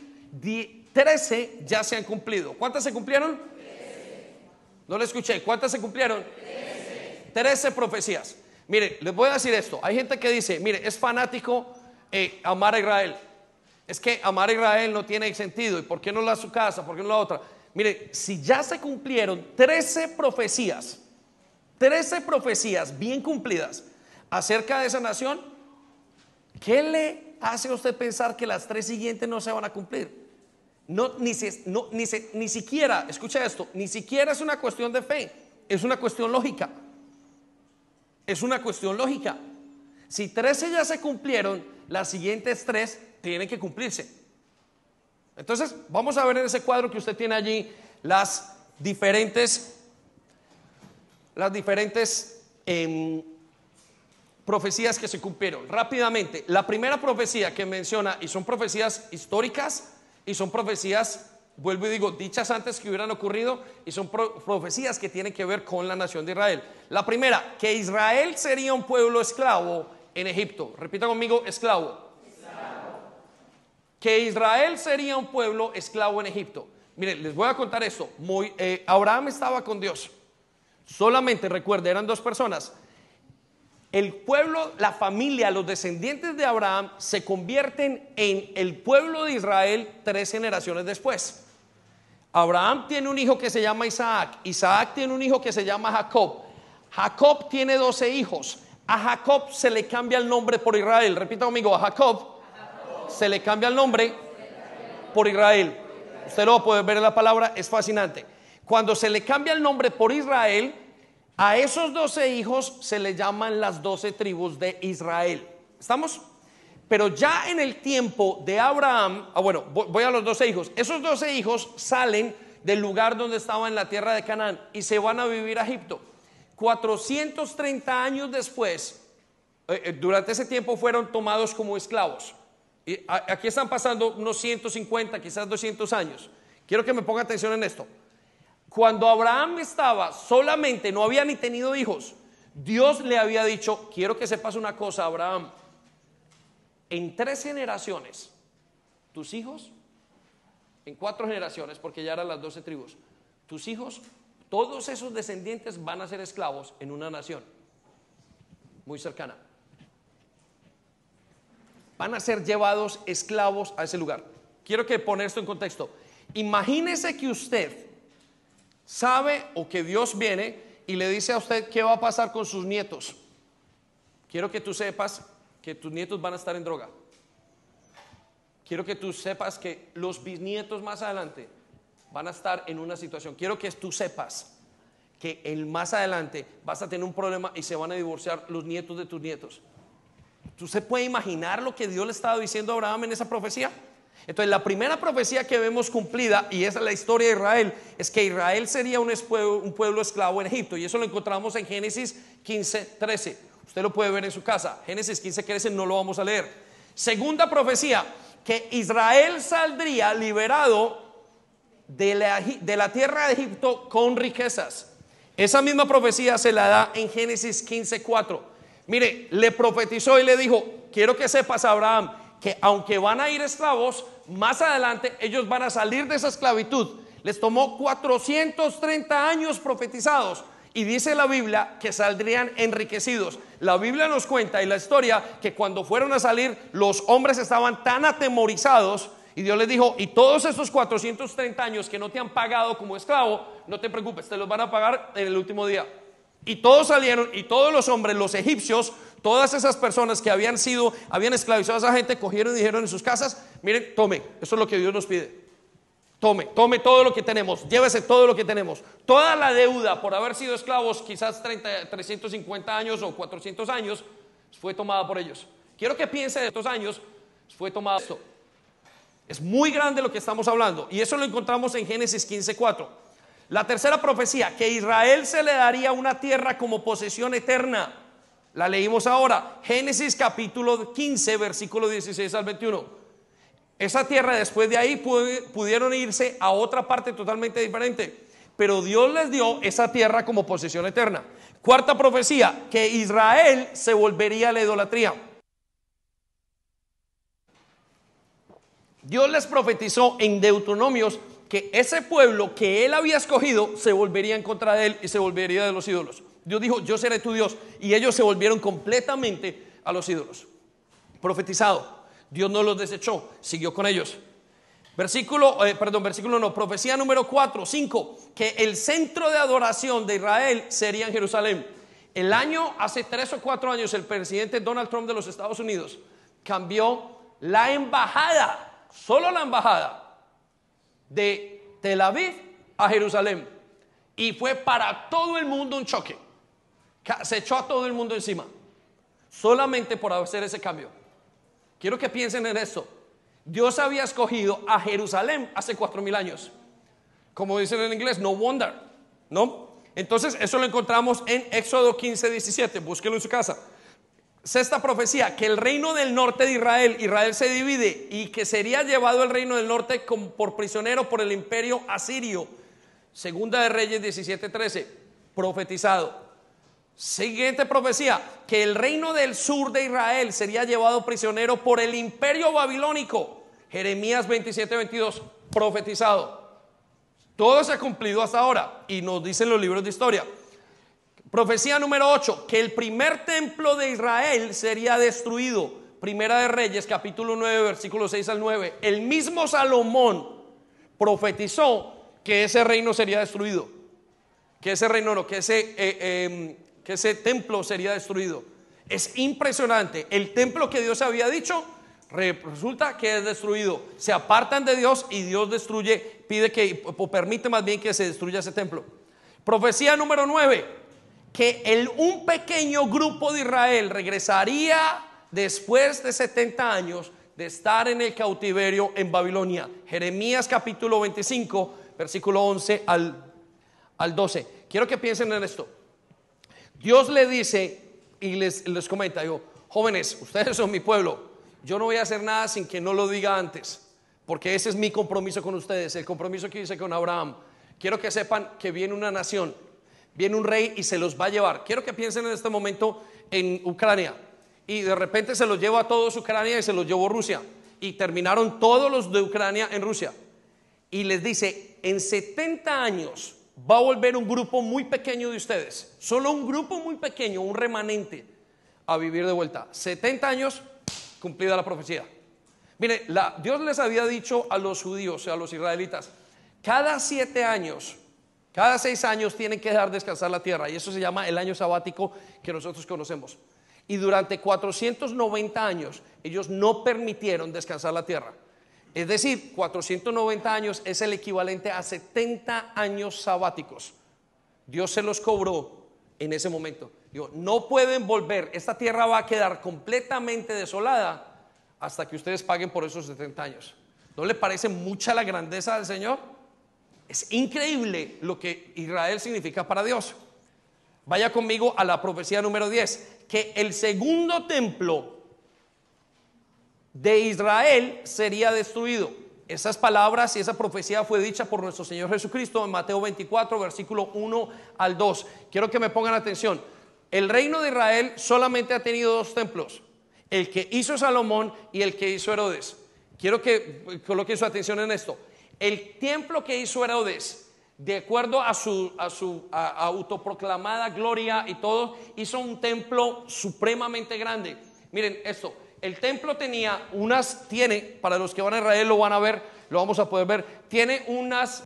13 ya se han cumplido. ¿Cuántas se cumplieron? 13. No le escuché. ¿Cuántas se cumplieron? 13. 13 profecías. Mire, les voy a decir esto. Hay gente que dice, mire, es fanático eh, amar a Israel. Es que amar a Israel no tiene sentido. ¿Y por qué no la su casa? ¿Por qué no la otra? Mire, si ya se cumplieron 13 profecías, 13 profecías bien cumplidas acerca de esa nación, ¿Qué le hace a usted pensar que las tres siguientes no se van a cumplir? No, ni, no, ni, ni siquiera, escucha esto, ni siquiera es una cuestión de fe, es una cuestión lógica. Es una cuestión lógica. Si 13 ya se cumplieron, las siguientes tres tienen que cumplirse. Entonces, vamos a ver en ese cuadro que usted tiene allí las diferentes, las diferentes em, profecías que se cumplieron. Rápidamente, la primera profecía que menciona, y son profecías históricas, y son profecías, vuelvo y digo, dichas antes que hubieran ocurrido, y son profecías que tienen que ver con la nación de Israel. La primera, que Israel sería un pueblo esclavo en Egipto. Repita conmigo, esclavo. Que Israel sería un pueblo esclavo en Egipto. Miren, les voy a contar esto. Eh, Abraham estaba con Dios. Solamente recuerde, eran dos personas. El pueblo, la familia, los descendientes de Abraham se convierten en el pueblo de Israel tres generaciones después. Abraham tiene un hijo que se llama Isaac. Isaac tiene un hijo que se llama Jacob. Jacob tiene doce hijos. A Jacob se le cambia el nombre por Israel. Repita conmigo, a Jacob se le cambia el nombre por Israel. Usted lo puede ver en la palabra, es fascinante. Cuando se le cambia el nombre por Israel, a esos doce hijos se le llaman las doce tribus de Israel. ¿Estamos? Pero ya en el tiempo de Abraham, ah, bueno, voy a los doce hijos. Esos doce hijos salen del lugar donde estaban en la tierra de Canaán y se van a vivir a Egipto. 430 años después, eh, eh, durante ese tiempo fueron tomados como esclavos. Y aquí están pasando unos 150, quizás 200 años. Quiero que me ponga atención en esto. Cuando Abraham estaba solamente, no había ni tenido hijos, Dios le había dicho, quiero que sepas una cosa, Abraham, en tres generaciones, tus hijos, en cuatro generaciones, porque ya eran las doce tribus, tus hijos todos esos descendientes van a ser esclavos en una nación muy cercana. Van a ser llevados esclavos a ese lugar. Quiero que poner esto en contexto. Imagínese que usted sabe o que Dios viene y le dice a usted qué va a pasar con sus nietos. Quiero que tú sepas que tus nietos van a estar en droga. Quiero que tú sepas que los bisnietos más adelante van a estar en una situación. Quiero que tú sepas que el más adelante vas a tener un problema y se van a divorciar los nietos de tus nietos. ¿Tú se puede imaginar lo que Dios le estaba diciendo a Abraham en esa profecía? Entonces, la primera profecía que vemos cumplida, y esa es la historia de Israel, es que Israel sería un, un pueblo esclavo en Egipto. Y eso lo encontramos en Génesis 15, 13. Usted lo puede ver en su casa. Génesis 15, 13 no lo vamos a leer. Segunda profecía, que Israel saldría liberado de la, tierra de Egipto con riquezas. Esa misma profecía se la da en Génesis 15:4. Mire, le profetizó y le dijo, quiero que sepas, Abraham, que aunque van a ir esclavos, más adelante ellos van a salir de esa esclavitud. Les tomó 430 años profetizados y dice la Biblia que saldrían enriquecidos. La Biblia nos cuenta y la historia que cuando fueron a salir los hombres estaban tan atemorizados y Dios les dijo, y todos esos 430 años que no te han pagado como esclavo, no te preocupes, te los van a pagar en el último día. Y todos salieron, y todos los hombres, los egipcios, todas esas personas que habían sido, habían esclavizado a esa gente, cogieron y dijeron en sus casas, miren, tome, eso es lo que Dios nos pide. Tome, tome todo lo que tenemos, llévese todo lo que tenemos. Toda la deuda por haber sido esclavos, quizás 30, 350 años o 400 años, fue tomada por ellos. Quiero que piense de estos años, fue tomada esto. Es muy grande lo que estamos hablando. Y eso lo encontramos en Génesis 15:4. La tercera profecía, que Israel se le daría una tierra como posesión eterna. La leímos ahora. Génesis capítulo 15, versículo 16 al 21. Esa tierra después de ahí pudieron irse a otra parte totalmente diferente. Pero Dios les dio esa tierra como posesión eterna. Cuarta profecía, que Israel se volvería a la idolatría. Dios les profetizó en Deuteronomios que ese pueblo que él había escogido se volvería en contra de él y se volvería de los ídolos. Dios dijo, yo seré tu Dios. Y ellos se volvieron completamente a los ídolos. Profetizado. Dios no los desechó, siguió con ellos. Versículo, eh, perdón, versículo no, profecía número 4, 5, que el centro de adoración de Israel sería en Jerusalén. El año, hace tres o cuatro años, el presidente Donald Trump de los Estados Unidos cambió la embajada, solo la embajada de Tel Aviv a Jerusalén. Y fue para todo el mundo un choque. Se echó a todo el mundo encima. Solamente por hacer ese cambio. Quiero que piensen en esto. Dios había escogido a Jerusalén hace cuatro mil años. Como dicen en inglés, no wonder. ¿No? Entonces, eso lo encontramos en Éxodo 15, 17. Búsquelo en su casa. Sexta profecía, que el reino del norte de Israel, Israel se divide y que sería llevado el reino del norte por prisionero por el imperio asirio Segunda de Reyes 17:13, profetizado. Siguiente profecía, que el reino del sur de Israel sería llevado prisionero por el imperio babilónico. Jeremías 27:22, profetizado. Todo se ha cumplido hasta ahora y nos dicen los libros de historia. Profecía número 8, que el primer templo de Israel sería destruido. Primera de Reyes, capítulo 9, versículo 6 al 9. El mismo Salomón profetizó que ese reino sería destruido, que ese reino no, que ese, eh, em, que ese templo sería destruido. Es impresionante. El templo que Dios había dicho resulta que es destruido. Se apartan de Dios y Dios destruye, pide que, o permite más bien que se destruya ese templo. Profecía número 9, que un pequeño grupo de Israel regresaría después de 70 años de estar en el cautiverio en Babilonia. Jeremías capítulo 25, versículo 11 al, al 12. Quiero que piensen en esto. Dios le dice y les, les comenta, yo, jóvenes, ustedes son mi pueblo, yo no voy a hacer nada sin que no lo diga antes, porque ese es mi compromiso con ustedes, el compromiso que hice con Abraham. Quiero que sepan que viene una nación, viene un rey y se los va a llevar. Quiero que piensen en este momento en Ucrania y de repente se los lleva a todos Ucrania y se los llevó Rusia y terminaron todos los de Ucrania en Rusia. Y les dice, en 70 años va a volver un grupo muy pequeño de ustedes, solo un grupo muy pequeño, un remanente, a vivir de vuelta. 70 años, cumplida la profecía. Mire, Dios les había dicho a los judíos, a los israelitas, cada siete años, cada seis años tienen que dejar descansar la tierra, y eso se llama el año sabático que nosotros conocemos. Y durante 490 años ellos no permitieron descansar la tierra. Es decir, 490 años es el equivalente a 70 años sabáticos. Dios se los cobró en ese momento. Digo, no pueden volver, esta tierra va a quedar completamente desolada hasta que ustedes paguen por esos 70 años. ¿No le parece mucha la grandeza del Señor? Es increíble lo que Israel significa para Dios. Vaya conmigo a la profecía número 10, que el segundo templo de Israel sería destruido. Esas palabras y esa profecía fue dicha por nuestro Señor Jesucristo en Mateo 24, versículo 1 al 2. Quiero que me pongan atención. El reino de Israel solamente ha tenido dos templos, el que hizo Salomón y el que hizo Herodes. Quiero que coloquen su atención en esto. El templo que hizo Herodes, de acuerdo a su, autoproclamada gloria y todo, hizo un templo supremamente grande. Miren esto, el templo tenía unas, tiene, para los que van a Israel lo van a ver, lo vamos a poder ver, tiene unas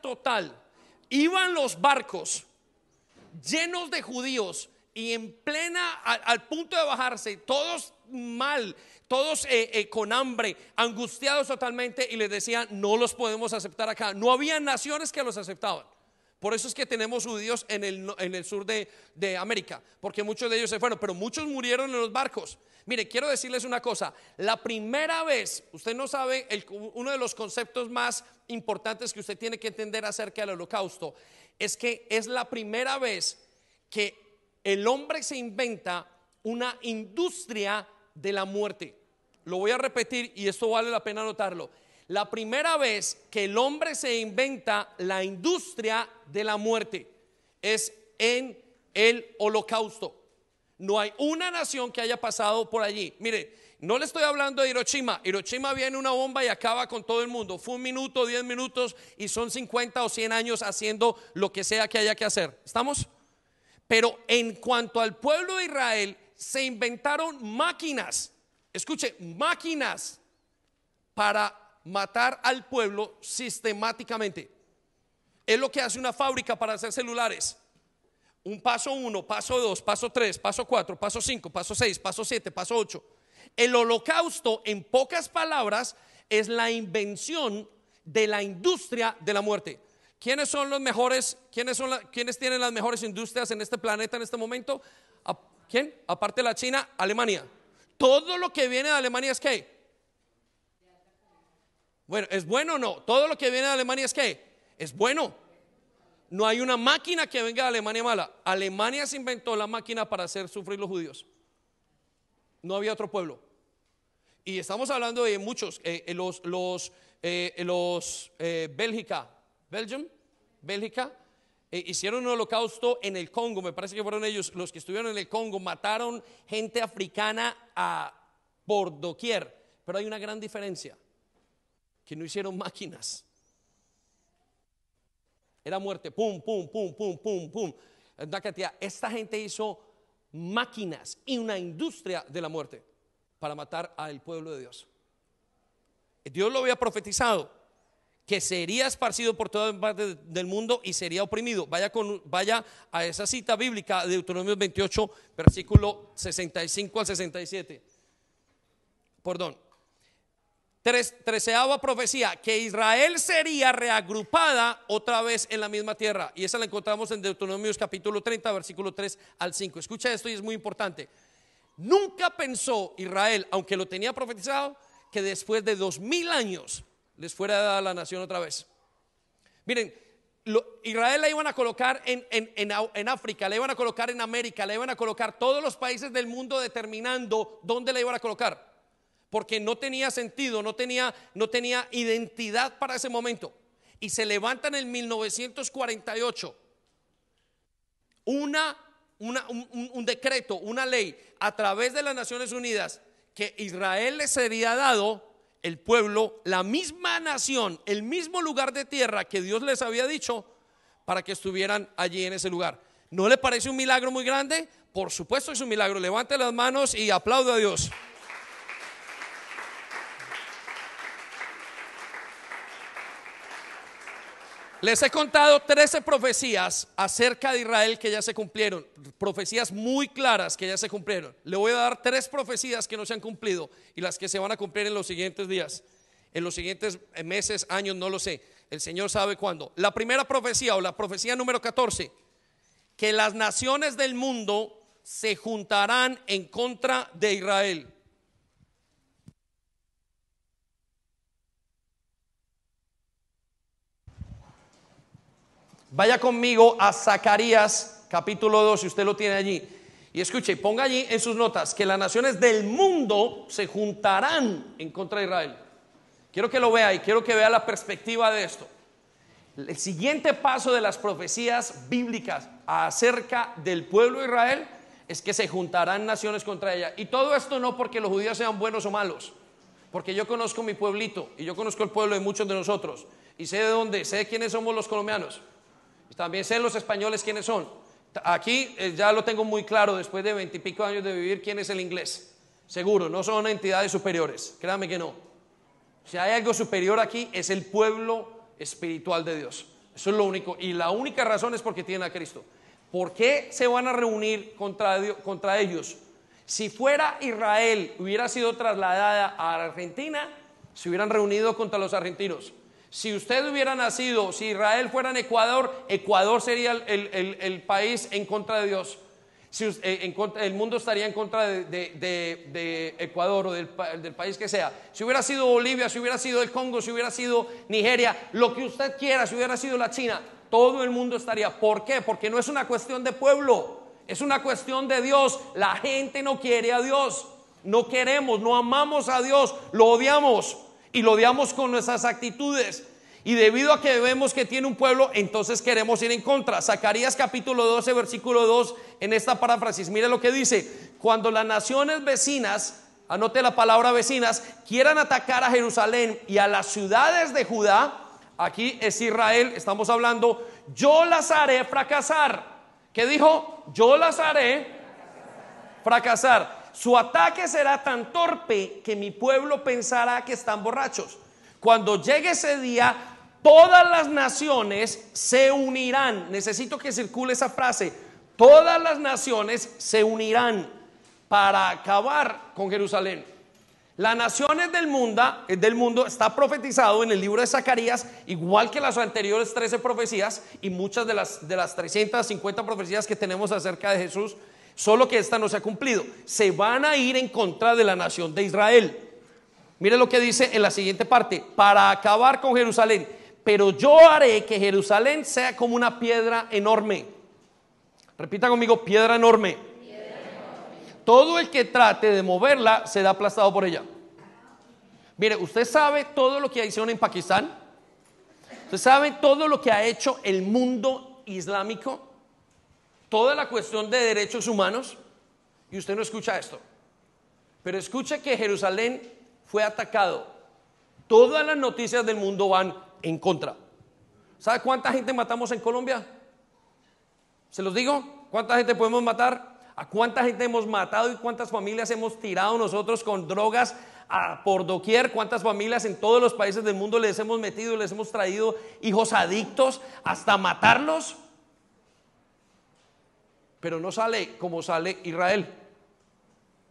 total. Iban los barcos llenos de judíos y en plena, al, punto de bajarse, todos mal, todos eh, eh, con hambre, angustiados totalmente y les decían, no los podemos aceptar acá. No había naciones que los aceptaban. Por eso es que tenemos judíos en el, en el sur de, de, América, porque muchos de ellos se fueron, pero muchos murieron en los barcos. Mire, quiero decirles una cosa, la primera vez, usted no sabe, uno de los conceptos más importantes que usted tiene que entender acerca del holocausto, es que es la primera vez que el hombre se inventa una industria de la muerte. Lo voy a repetir y esto vale la pena notarlo la primera vez que el hombre se inventa la industria de la muerte es en el holocausto. No hay una nación que haya pasado por allí. Mire, no le estoy hablando de Hiroshima. Hiroshima viene una bomba y acaba con todo el mundo. Fue un minuto, diez minutos y son 50 o 100 años haciendo lo que sea que haya que hacer. ¿Estamos? Pero en cuanto al pueblo de Israel, se inventaron máquinas. Escuche, máquinas para matar al pueblo sistemáticamente. Es lo que hace una fábrica para hacer celulares. Un paso uno, paso dos, paso tres, paso cuatro, paso cinco, paso seis, paso siete, paso ocho. El holocausto, en pocas palabras, es la invención de la industria de la muerte. ¿Quiénes son los mejores? ¿Quiénes, son ¿quiénes tienen las mejores industrias en este planeta en este momento? ¿Quién? Aparte de la China, Alemania. Todo lo que viene de Alemania es que bueno, ¿es bueno o no? Todo lo que viene de Alemania es que es bueno. No hay una máquina que venga de Alemania mala. Alemania se inventó la máquina para hacer sufrir los judíos. No había otro pueblo. Y estamos hablando de muchos, eh, eh, los, los, eh, los Bélgica, Belgium, Bélgica, hicieron un holocausto en el Congo, me parece que fueron ellos los que estuvieron en el Congo, mataron gente africana a, por doquier, pero hay una gran diferencia que no hicieron máquinas. Era muerte, pum, pum, pum, pum, pum, pum. Esta gente hizo máquinas y una industria de la muerte para matar al pueblo de Dios. Dios lo había profetizado que sería esparcido por toda parte del mundo y sería oprimido. Vaya, con, vaya a esa cita bíblica de Deuteronomio 28, versículo 65 al 67. Perdón, treceava profecía, que Israel sería reagrupada otra vez en la misma tierra. Y esa la encontramos en Deuteronomios capítulo 30, versículo 3 al 5. Escucha esto y es muy importante. Nunca pensó Israel, aunque lo tenía profetizado, que después de dos mil años les fuera dada la nación otra vez. Miren, Israel la iban a colocar en, en, África, la iban a colocar en América, la iban a colocar todos los países del mundo determinando dónde la iban a colocar porque no tenía sentido, no tenía, no tenía identidad para ese momento. Y se levanta en el 1948 una, un, un decreto, una ley a través de las Naciones Unidas que Israel le sería dado el pueblo, la misma nación, el mismo lugar de tierra que Dios les había dicho para que estuvieran allí en ese lugar. ¿No le parece un milagro muy grande? Por supuesto es un milagro. Levante las manos y aplaude a Dios. Les he contado 13 profecías acerca de Israel que ya se cumplieron, profecías muy claras que ya se cumplieron. Le voy a dar tres profecías que no se han cumplido y las que se van a cumplir en los siguientes días, en los siguientes meses, años, no lo sé. El Señor sabe cuándo. La primera profecía o la profecía número 14, que las naciones del mundo se juntarán en contra de Israel. Vaya conmigo a Zacarías capítulo 2, si usted lo tiene allí. Y escuche, ponga allí en sus notas que las naciones del mundo se juntarán en contra de Israel. Quiero que lo vea y quiero que vea la perspectiva de esto. El siguiente paso de las profecías bíblicas acerca del pueblo de Israel es que se juntarán naciones contra ella. Y todo esto no porque los judíos sean buenos o malos, porque yo conozco mi pueblito y yo conozco el pueblo de muchos de nosotros y sé de dónde, sé quiénes somos los colombianos. También sé los españoles quiénes son. Aquí eh, ya lo tengo muy claro después de veintipico años de vivir quién es el inglés. Seguro, no son entidades superiores, créame que no. Si hay algo superior aquí es el pueblo espiritual de Dios. Eso es lo único. Y la única razón es porque tienen a Cristo. ¿Por qué se van a reunir contra, contra ellos? Si fuera Israel, hubiera sido trasladada a Argentina, se hubieran reunido contra los argentinos. Si usted hubiera nacido, si Israel fuera en Ecuador, Ecuador sería el, país en contra de Dios. Si, eh, el mundo estaría en contra de, Ecuador o del, del, país que sea. Si hubiera sido Bolivia, si hubiera sido el Congo, si hubiera sido Nigeria, lo que usted quiera, si hubiera sido la China, todo el mundo estaría. ¿Por qué? Porque no es una cuestión de pueblo, es una cuestión de Dios. La gente no quiere a Dios, no queremos, no amamos a Dios, lo odiamos y lo odiamos con nuestras actitudes. Y debido a que vemos que tiene un pueblo, entonces queremos ir en contra. Zacarías capítulo 12, versículo 2, en esta paráfrasis, mire lo que dice, cuando las naciones vecinas, anote la palabra vecinas, quieran atacar a Jerusalén y a las ciudades de Judá, aquí es Israel, estamos hablando, yo las haré fracasar. ¿Qué dijo? Yo las haré fracasar. Su ataque será tan torpe que mi pueblo pensará que están borrachos. Cuando llegue ese día, todas las naciones se unirán. Necesito que circule esa frase. Todas las naciones se unirán para acabar con Jerusalén. Las naciones del mundo, del mundo está profetizado en el libro de Zacarías, igual que las anteriores 13 profecías y muchas de las, de las 350 profecías que tenemos acerca de Jesús, solo que esta no se ha cumplido. Se van a ir en contra de la nación de Israel. Mire lo que dice en la siguiente parte, para acabar con Jerusalén. Pero yo haré que Jerusalén sea como una piedra enorme. Repita conmigo, piedra enorme todo el que trate de moverla será aplastado por ella. Mire, usted sabe todo lo que hicieron en Pakistán. Usted sabe todo lo que ha hecho el mundo islámico. Toda la cuestión de derechos humanos. Y usted no escucha esto. Pero escuche que Jerusalén fue atacado. Todas las noticias del mundo van en contra. ¿Sabe cuánta gente matamos en Colombia? ¿Se los digo? ¿Cuánta gente podemos matar? ¿A cuánta gente hemos matado y cuántas familias hemos tirado nosotros con drogas por doquier? ¿Cuántas familias en todos los países del mundo les hemos metido, les hemos traído hijos adictos hasta matarlos? Pero no sale como sale Israel.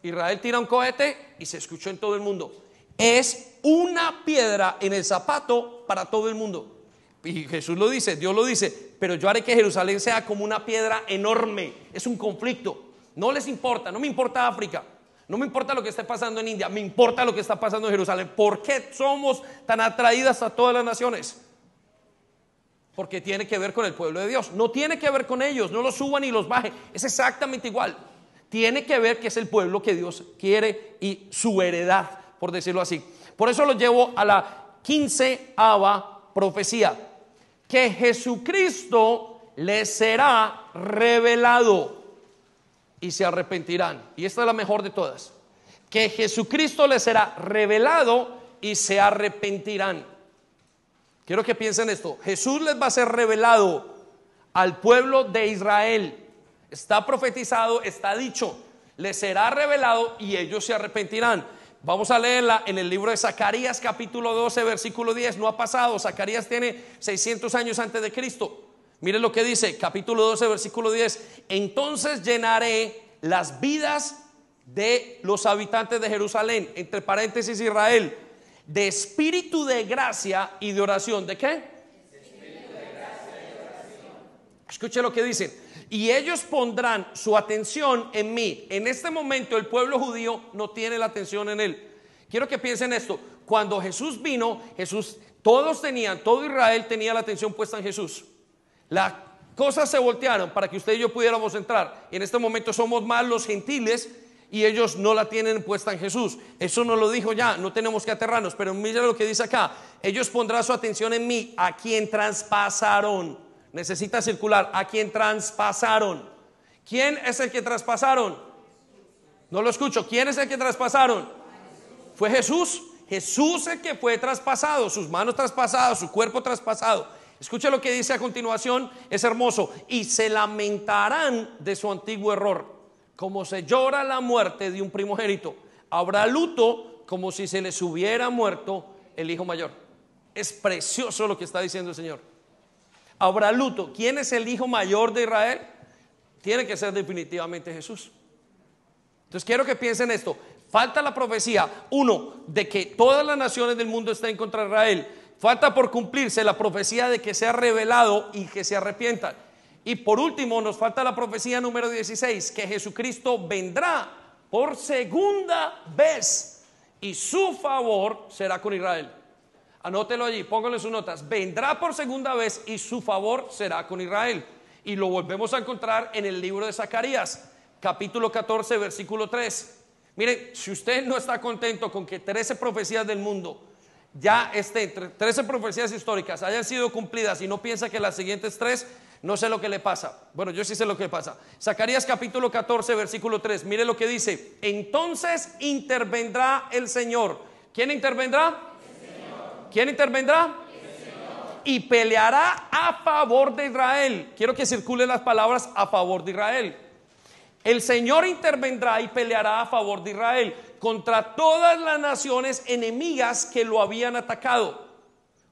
Israel tira un cohete y se escuchó en todo el mundo. Es una piedra en el zapato para todo el mundo. Y Jesús lo dice, Dios lo dice, pero yo haré que Jerusalén sea como una piedra enorme. Es un conflicto. No les importa, no me importa África, no me importa lo que esté pasando en India, me importa lo que está pasando en Jerusalén. ¿Por qué somos tan atraídas a todas las naciones? Porque tiene que ver con el pueblo de Dios. No tiene que ver con ellos, no los suban ni los baje. Es exactamente igual. Tiene que ver que es el pueblo que Dios quiere y su heredad, por decirlo así. Por eso lo llevo a la quinceava profecía. Que Jesucristo les será revelado y se arrepentirán. Y esta es la mejor de todas. Que Jesucristo les será revelado y se arrepentirán. Quiero que piensen esto. Jesús les va a ser revelado al pueblo de Israel. Está profetizado, está dicho. Les será revelado y ellos se arrepentirán. Vamos a leerla en el libro de Zacarías capítulo 12 versículo 10. No ha pasado. Zacarías tiene 600 años antes de Cristo. Mire lo que dice, capítulo 12, versículo 10. Entonces llenaré las vidas de los habitantes de Jerusalén, entre paréntesis Israel, de espíritu de gracia y de oración. ¿De qué? Escuche lo que dicen. Y ellos pondrán su atención en mí. En este momento el pueblo judío no tiene la atención en él. Quiero que piensen esto. Cuando Jesús vino, Jesús, todos tenían, todo Israel tenía la atención puesta en Jesús. Las cosas se voltearon para que usted y yo pudiéramos entrar. En este momento somos más los gentiles y ellos no la tienen puesta en Jesús. Eso no lo dijo ya, no tenemos que aterrarnos, pero mira lo que dice acá. Ellos pondrán su atención en mí, a quien traspasaron. Necesita circular, a quien traspasaron. ¿Quién es el que traspasaron? No lo escucho. ¿Quién es el que traspasaron? Fue Jesús. Jesús el que fue traspasado, sus manos traspasadas, su cuerpo traspasado. Escuche lo que dice a continuación, es hermoso. Y se lamentarán de su antiguo error, como se llora la muerte de un primogénito. Habrá luto como si se les hubiera muerto el hijo mayor. Es precioso lo que está diciendo el Señor. Habrá luto. ¿Quién es el hijo mayor de Israel? Tiene que ser definitivamente Jesús. Entonces quiero que piensen esto. Falta la profecía, uno, de que todas las naciones del mundo estén contra Israel. Falta por cumplirse la profecía de que sea revelado y que se arrepientan. Y por último, nos falta la profecía número 16, que Jesucristo vendrá por segunda vez y su favor será con Israel. Anótelo allí, pónganle sus notas. Vendrá por segunda vez y su favor será con Israel. Y lo volvemos a encontrar en el libro de Zacarías, capítulo 14, versículo 3. Mire, si usted no está contento con que 13 profecías del mundo ya estén, 13 profecías históricas hayan sido cumplidas y no piensa que las siguientes tres, no sé lo que le pasa. Bueno, yo sí sé lo que pasa. Zacarías capítulo 14, versículo 3. Mire lo que dice. Entonces intervendrá el Señor. ¿Quién intervendrá? ¿Quién intervendrá? Y peleará a favor de Israel. Quiero que circulen las palabras a favor de Israel. El Señor intervendrá y peleará a favor de Israel contra todas las naciones enemigas que lo habían atacado.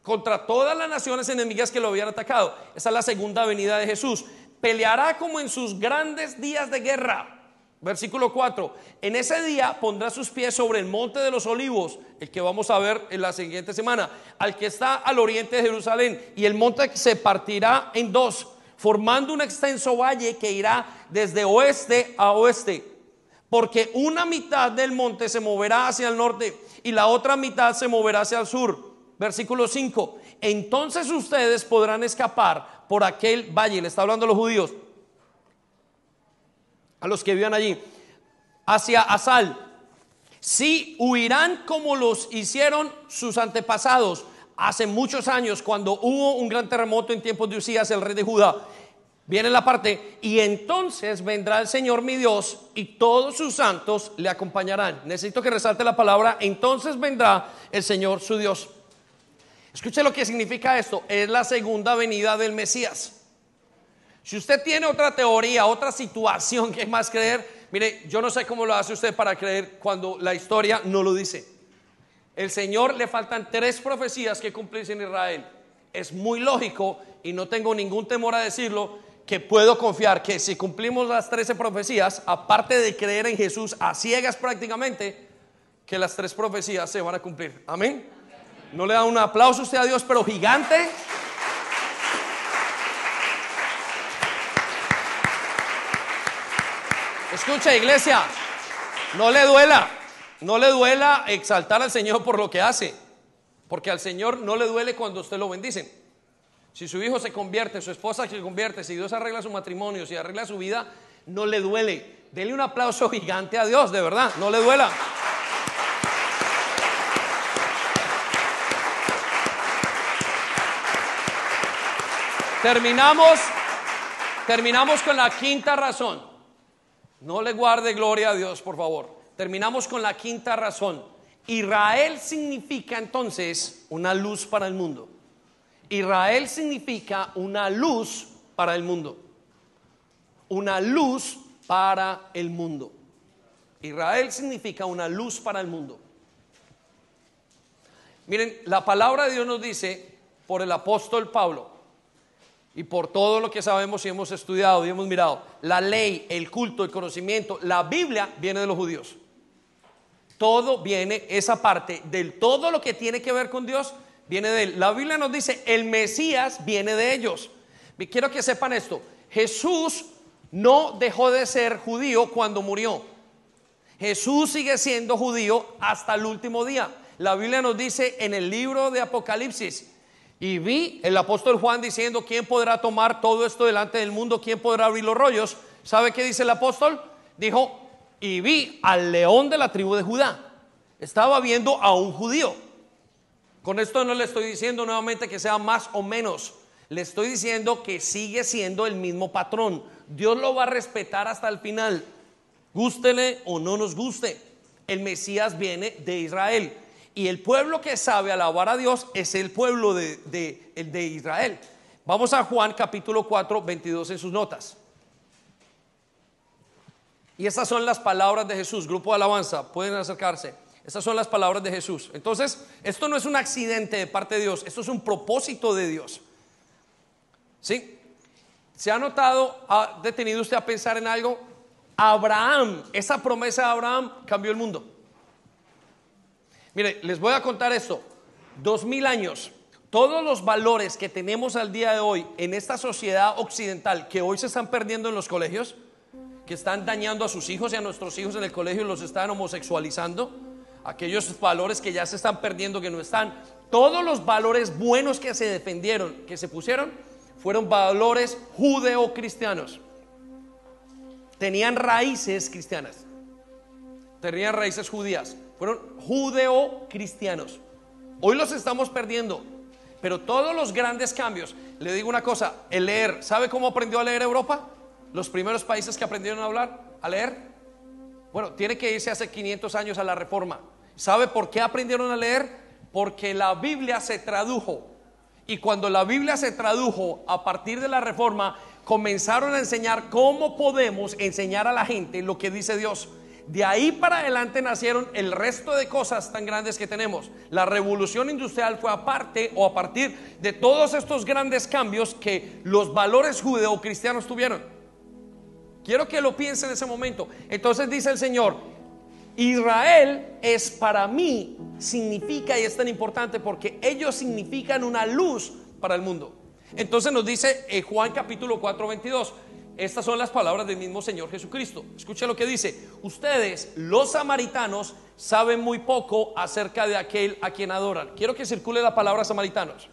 Contra todas las naciones enemigas que lo habían atacado. Esa es la segunda venida de Jesús. Peleará como en sus grandes días de guerra. Versículo 4. En ese día pondrá sus pies sobre el monte de los olivos, el que vamos a ver en la siguiente semana, al que está al oriente de Jerusalén, y el monte se partirá en dos formando un extenso valle que irá desde oeste a oeste, porque una mitad del monte se moverá hacia el norte y la otra mitad se moverá hacia el sur. Versículo 5. Entonces ustedes podrán escapar por aquel valle, le está hablando a los judíos, a los que vivan allí, hacia Asal. Si huirán como los hicieron sus antepasados, hace muchos años, cuando hubo un gran terremoto en tiempos de Usías, el rey de Judá, viene la parte, y entonces vendrá el Señor mi Dios y todos sus santos le acompañarán. Necesito que resalte la palabra, entonces vendrá el Señor su Dios. Escuche lo que significa esto, es la segunda venida del Mesías. Si usted tiene otra teoría, otra situación que más creer, mire, yo no sé cómo lo hace usted para creer cuando la historia no lo dice el Señor le faltan tres profecías que cumplirse en Israel. Es muy lógico y no tengo ningún temor a decirlo que puedo confiar que si cumplimos las trece profecías, aparte de creer en Jesús a ciegas prácticamente, que las tres profecías se van a cumplir. Amén. No le da un aplauso usted a Dios, pero gigante. Escucha, iglesia, no le duela. No le duela exaltar al Señor por lo que hace, porque al Señor no le duele cuando usted lo bendice. Si su hijo se convierte, su esposa se convierte, si Dios arregla su matrimonio, si arregla su vida, no le duele. Dele un aplauso gigante a Dios, de verdad, no le duela. Terminamos, terminamos con la quinta razón. No le guarde gloria a Dios, por favor terminamos con la quinta razón. Israel significa entonces una luz para el mundo. Israel significa una luz para el mundo. Una luz para el mundo. Israel significa una luz para el mundo. Miren, la palabra de Dios nos dice por el apóstol Pablo y por todo lo que sabemos y hemos estudiado y hemos mirado, la ley, el culto, el conocimiento, la Biblia viene de los judíos. Todo viene, esa parte del todo lo que tiene que ver con Dios, viene de él. La Biblia nos dice, el Mesías viene de ellos. Quiero que sepan esto, Jesús no dejó de ser judío cuando murió. Jesús sigue siendo judío hasta el último día. La Biblia nos dice en el libro de Apocalipsis, y vi el apóstol Juan diciendo, ¿quién podrá tomar todo esto delante del mundo? ¿Quién podrá abrir los rollos? ¿Sabe qué dice el apóstol? Dijo, y vi al león de la tribu de Judá. Estaba viendo a un judío. Con esto no le estoy diciendo nuevamente que sea más o menos. Le estoy diciendo que sigue siendo el mismo patrón. Dios lo va a respetar hasta el final. Gústele o no nos guste. El Mesías viene de Israel. Y el pueblo que sabe alabar a Dios es el pueblo de, de, Israel. Vamos a Juan capítulo 4, 22 en sus notas. Y estas son las palabras de Jesús, grupo de alabanza, pueden acercarse. Estas son las palabras de Jesús. Entonces, esto no es un accidente de parte de Dios, esto es un propósito de Dios. ¿Sí? ¿Se ha notado, ha detenido usted a pensar en algo? Abraham, esa promesa de Abraham cambió el mundo. Mire, les voy a contar esto. Dos mil años, todos los valores que tenemos al día de hoy en esta sociedad occidental que hoy se están perdiendo en los colegios, que están dañando a sus hijos y a nuestros hijos en el colegio y los están homosexualizando, aquellos valores que ya se están perdiendo, que no están, todos los valores buenos que se defendieron, que se pusieron, fueron valores judeocristianos. Tenían raíces cristianas, tenían raíces judías, fueron judeocristianos. Hoy los estamos perdiendo, pero todos los grandes cambios, le digo una cosa, el leer, ¿sabe cómo aprendió a leer Europa? Los primeros países que aprendieron a hablar, a leer. Bueno, tiene que irse hace 500 años a la reforma. ¿Sabe por qué aprendieron a leer? Porque la Biblia se tradujo. Y cuando la Biblia se tradujo a partir de la reforma, comenzaron a enseñar cómo podemos enseñar a la gente lo que dice Dios. De ahí para adelante nacieron el resto de cosas tan grandes que tenemos. La revolución industrial fue aparte o a partir de todos estos grandes cambios que los valores judeocristianos tuvieron. Quiero que lo piense en ese momento. Entonces dice el Señor, Israel es para mí, significa y es tan importante porque ellos significan una luz para el mundo. Entonces nos dice eh, Juan capítulo 4, 22. Estas son las palabras del mismo Señor Jesucristo. Escucha lo que dice. Ustedes, los samaritanos, saben muy poco acerca de aquel a quien adoran. Quiero que circule la palabra samaritanos.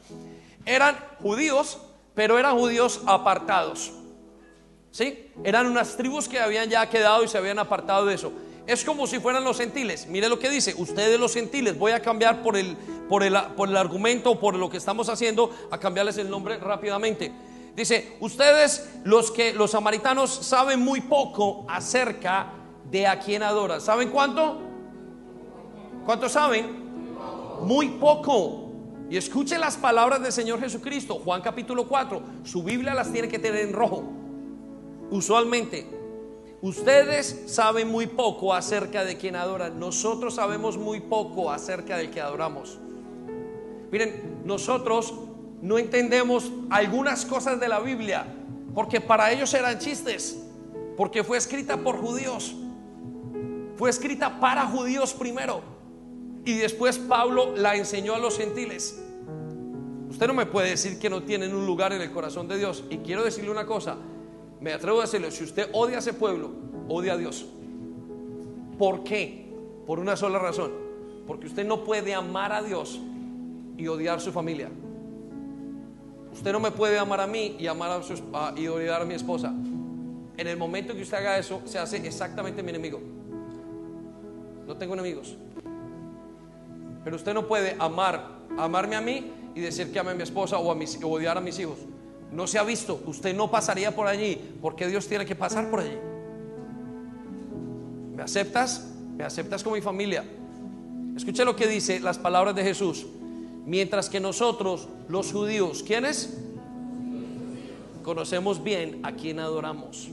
Eran judíos, pero eran judíos apartados. ¿Sí? Eran unas tribus que habían ya quedado y se habían apartado de eso. Es como si fueran los gentiles. Mire lo que dice. Ustedes los gentiles. Voy a cambiar por el, por el, por el argumento, por lo que estamos haciendo, a cambiarles el nombre rápidamente. Dice, ustedes los que los samaritanos saben muy poco acerca de a quién adoran. ¿Saben cuánto? ¿Cuánto saben? Muy poco. Y escuchen las palabras del Señor Jesucristo, Juan capítulo 4. Su Biblia las tiene que tener en rojo. Usualmente, ustedes saben muy poco acerca de quién adoran. Nosotros sabemos muy poco acerca del que adoramos. Miren, nosotros no entendemos algunas cosas de la Biblia porque para ellos eran chistes, porque fue escrita por judíos, fue escrita para judíos primero y después Pablo la enseñó a los gentiles. Usted no me puede decir que no tienen un lugar en el corazón de Dios. Y quiero decirle una cosa, me atrevo a decirle, si usted odia a ese pueblo, odia a Dios. ¿Por qué? Por una sola razón. Porque usted no puede amar a Dios y odiar su familia. Usted no me puede amar a mí y, amar a su, y odiar a mi esposa. En el momento que usted haga eso, se hace exactamente mi enemigo. No tengo enemigos. Pero usted no puede amar, amarme a mí y decir que ame a mi esposa o, a mis, o odiar a mis hijos. No se ha visto. Usted no pasaría por allí. porque Dios tiene que pasar por allí? ¿Me aceptas? ¿Me aceptas como mi familia? Escuche lo que dice las palabras de Jesús. Mientras que nosotros, los judíos, ¿quiénes? Conocemos bien a quien adoramos.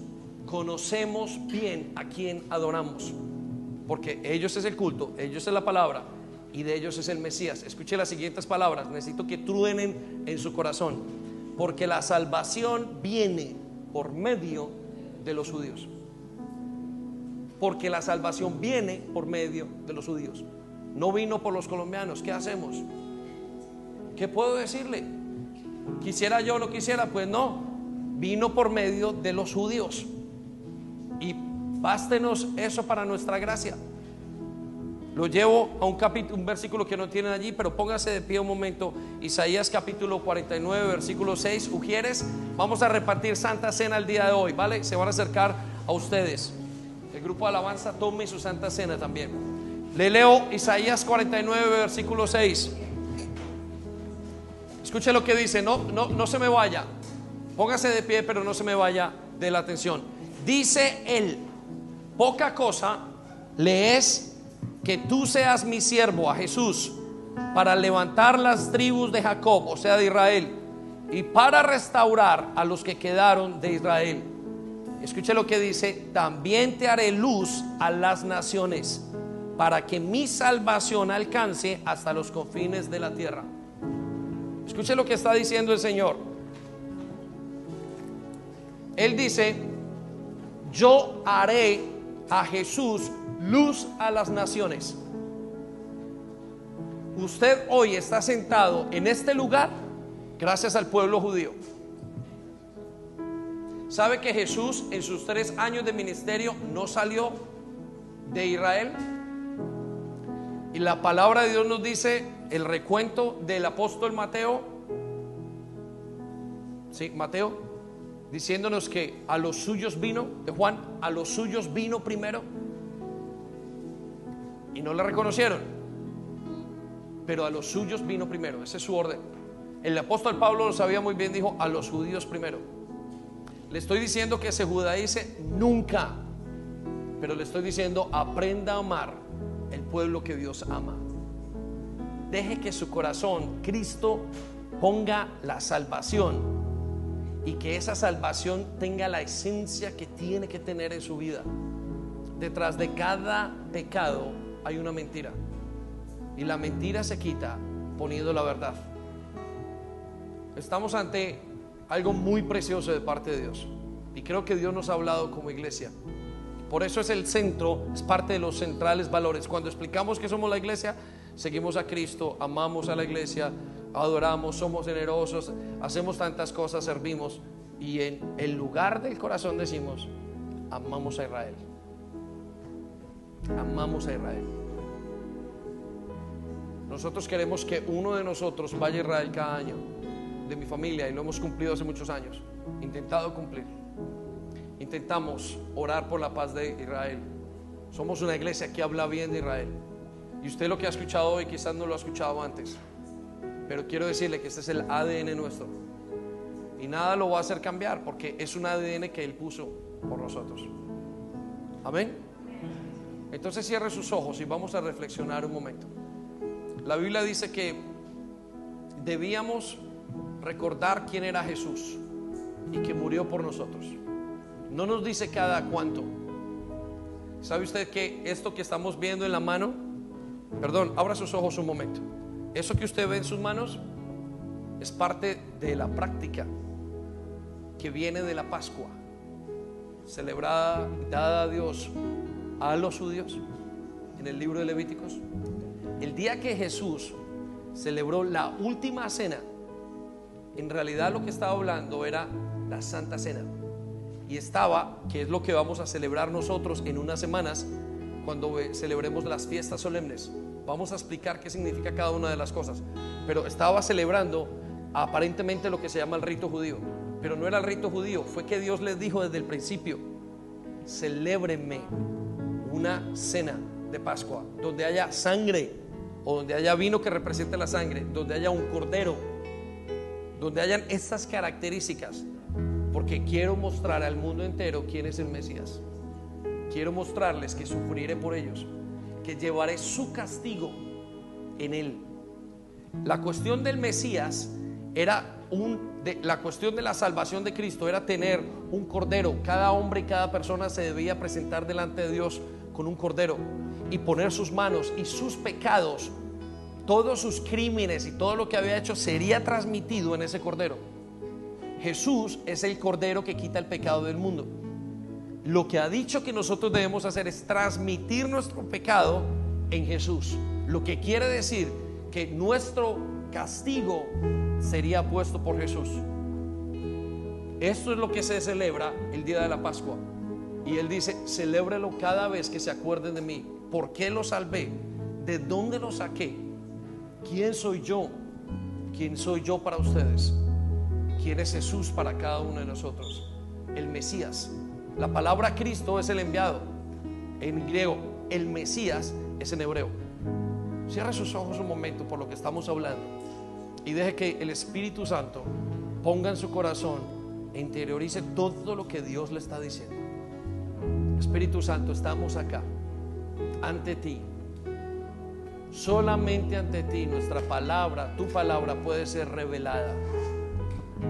Conocemos bien a quien adoramos. Porque ellos es el culto, ellos es la palabra y de ellos es el Mesías. Escuche las siguientes palabras. Necesito que truenen en su corazón. Porque la salvación viene por medio de los judíos. Porque la salvación viene por medio de los judíos. No vino por los colombianos. ¿Qué hacemos? ¿Qué puedo decirle? ¿Quisiera yo o no quisiera? Pues no. Vino por medio de los judíos. Y bástenos eso para nuestra gracia. Lo llevo a un capítulo, un versículo que no tienen allí, pero póngase de pie un momento. Isaías capítulo 49, versículo 6. Ujieres, vamos a repartir Santa Cena el día de hoy, ¿vale? Se van a acercar a ustedes. El grupo de alabanza tome su Santa Cena también. Le leo Isaías 49, versículo 6. Escuche lo que dice, no, no, no se me vaya. Póngase de pie, pero no se me vaya de la atención. Dice él, poca cosa le es que tú seas mi siervo a Jesús para levantar las tribus de Jacob, o sea, de Israel, y para restaurar a los que quedaron de Israel. Escuche lo que dice, también te haré luz a las naciones para que mi salvación alcance hasta los confines de la tierra. Escuche lo que está diciendo el Señor. Él dice, yo haré a Jesús luz a las naciones. Usted hoy está sentado en este lugar gracias al pueblo judío. ¿Sabe que Jesús en sus tres años de ministerio no salió de Israel? Y la palabra de Dios nos dice el recuento del apóstol Mateo. Sí, Mateo, diciéndonos que a los suyos vino, de Juan, a los suyos vino primero y no le reconocieron. Pero a los suyos vino primero, ese es su orden. El apóstol Pablo lo sabía muy bien, dijo a los judíos primero. Le estoy diciendo que se judaice nunca, pero le estoy diciendo aprenda a amar el pueblo que Dios ama. Deje que su corazón, Cristo, ponga la salvación y que esa salvación tenga la esencia que tiene que tener en su vida. Detrás de cada pecado hay una mentira. Y la mentira se quita poniendo la verdad. Estamos ante algo muy precioso de parte de Dios. Y creo que Dios nos ha hablado como iglesia. Por eso es el centro, es parte de los centrales valores. Cuando explicamos que somos la iglesia, seguimos a Cristo, amamos a la iglesia, adoramos, somos generosos, hacemos tantas cosas, servimos. Y en el lugar del corazón decimos, amamos a Israel. Amamos a Israel. Nosotros queremos que uno de nosotros vaya a Israel cada año, de mi familia, y lo hemos cumplido hace muchos años, intentado cumplir intentamos orar por la paz de Israel. Somos una iglesia que habla bien de Israel. Y usted lo que ha escuchado hoy quizás no lo ha escuchado antes. Pero quiero decirle que este es el ADN nuestro. Y nada lo va a hacer cambiar porque es un ADN que Él puso por nosotros. Amén. Entonces cierre sus ojos y vamos a reflexionar un momento. La Biblia dice que debíamos recordar quién era Jesús y que murió por nosotros. No nos dice cada cuánto. ¿Sabe usted que esto que estamos viendo en la mano, perdón, abra sus ojos un momento. Eso que usted ve en sus manos es parte de la práctica que viene de la Pascua, celebrada, dada a Dios a los judíos en el libro de Levíticos. El día que Jesús celebró la última cena, en realidad lo que estaba hablando era la Santa Cena y estaba, que es lo que vamos a celebrar nosotros en unas semanas cuando celebremos las fiestas solemnes. Vamos a explicar qué significa cada una de las cosas. Pero estaba celebrando aparentemente lo que se llama el rito judío. Pero no era el rito judío, fue que Dios les dijo desde el principio, celébrenme una cena de Pascua, donde haya sangre, o donde haya vino que represente la sangre, donde haya un cordero, donde hayan estas características porque quiero mostrar al mundo entero quién es el Mesías. Quiero mostrarles que sufriré por ellos, que llevaré su castigo en él. La cuestión del Mesías era un de, la cuestión de la salvación de Cristo era tener un cordero. Cada hombre y cada persona se debía presentar delante de Dios con un cordero y poner sus manos y sus pecados, todos sus crímenes y todo lo que había hecho sería transmitido en ese cordero. Jesús es el Cordero que quita el pecado del mundo. Lo que ha dicho que nosotros debemos hacer es transmitir nuestro pecado en Jesús. Lo que quiere decir que nuestro castigo sería puesto por Jesús. Esto es lo que se celebra el día de la Pascua. Y Él dice, celébrelo cada vez que se acuerden de mí. ¿Por qué lo salvé? ¿De dónde lo saqué? ¿Quién soy yo? ¿Quién soy yo para ustedes? quién es Jesús para cada uno de nosotros. El Mesías. La palabra Cristo es el enviado. En griego, el Mesías es en hebreo. Cierre sus ojos un momento por lo que estamos hablando y deje que el Espíritu Santo ponga en su corazón e interiorice todo lo que Dios le está diciendo. Espíritu Santo, estamos acá, ante ti. Solamente ante ti nuestra palabra, tu palabra puede ser revelada.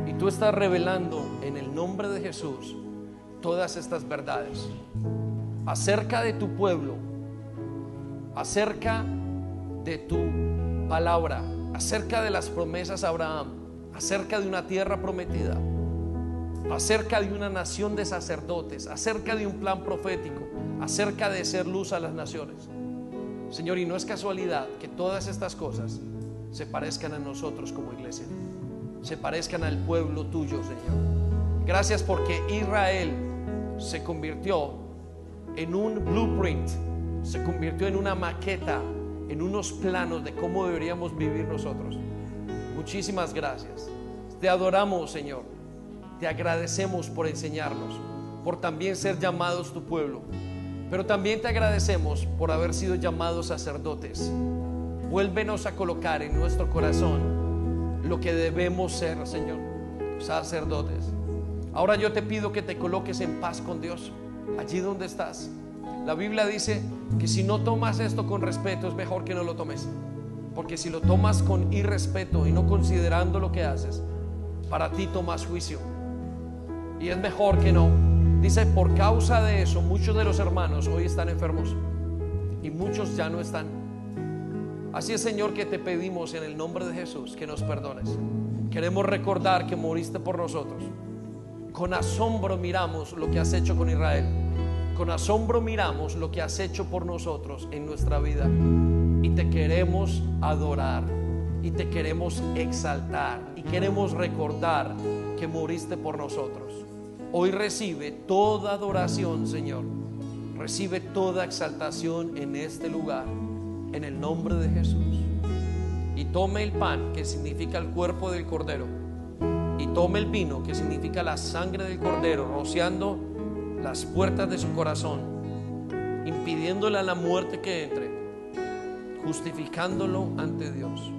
Y tú estás revelando en el nombre de Jesús todas estas verdades acerca de tu pueblo, acerca de tu palabra, acerca de las promesas a Abraham, acerca de una tierra prometida, acerca de una nación de sacerdotes, acerca de un plan profético, acerca de ser luz a las naciones. Señor, y no es casualidad que todas estas cosas se parezcan a nosotros como iglesia, se parezcan al pueblo tuyo, Señor. Gracias porque Israel se convirtió en un blueprint, se convirtió en una maqueta, en unos planos de cómo deberíamos vivir nosotros. Muchísimas gracias. Te adoramos, Señor. Te agradecemos por enseñarnos, por también ser llamados tu pueblo. Pero también te agradecemos por haber sido llamados sacerdotes. Vuélvenos a colocar en nuestro corazón lo que debemos ser, Señor, sacerdotes. Ahora yo te pido que te coloques en paz con Dios, allí donde estás. La Biblia dice que si no tomas esto con respeto es mejor que no lo tomes. Porque si lo tomas con irrespeto y no considerando lo que haces, para ti tomas juicio. Y es mejor que no. Dice, por causa de eso, muchos de los hermanos hoy están enfermos y muchos ya no están. Así es, Señor, que te pedimos en el nombre de Jesús que nos perdones. Queremos recordar que moriste por nosotros. Con asombro miramos lo que has hecho con Israel. Con asombro miramos lo que has hecho por nosotros en nuestra vida. Y te queremos adorar. Y te queremos exaltar. Y queremos recordar que moriste por nosotros. Hoy recibe toda adoración, Señor. Recibe toda exaltación en este lugar. En el nombre de Jesús. Y tome el pan, que significa el cuerpo del Cordero tome el vino, que significa la sangre del cordero, rociando las puertas de su corazón, impidiéndole a la muerte que entre, justificándolo ante Dios.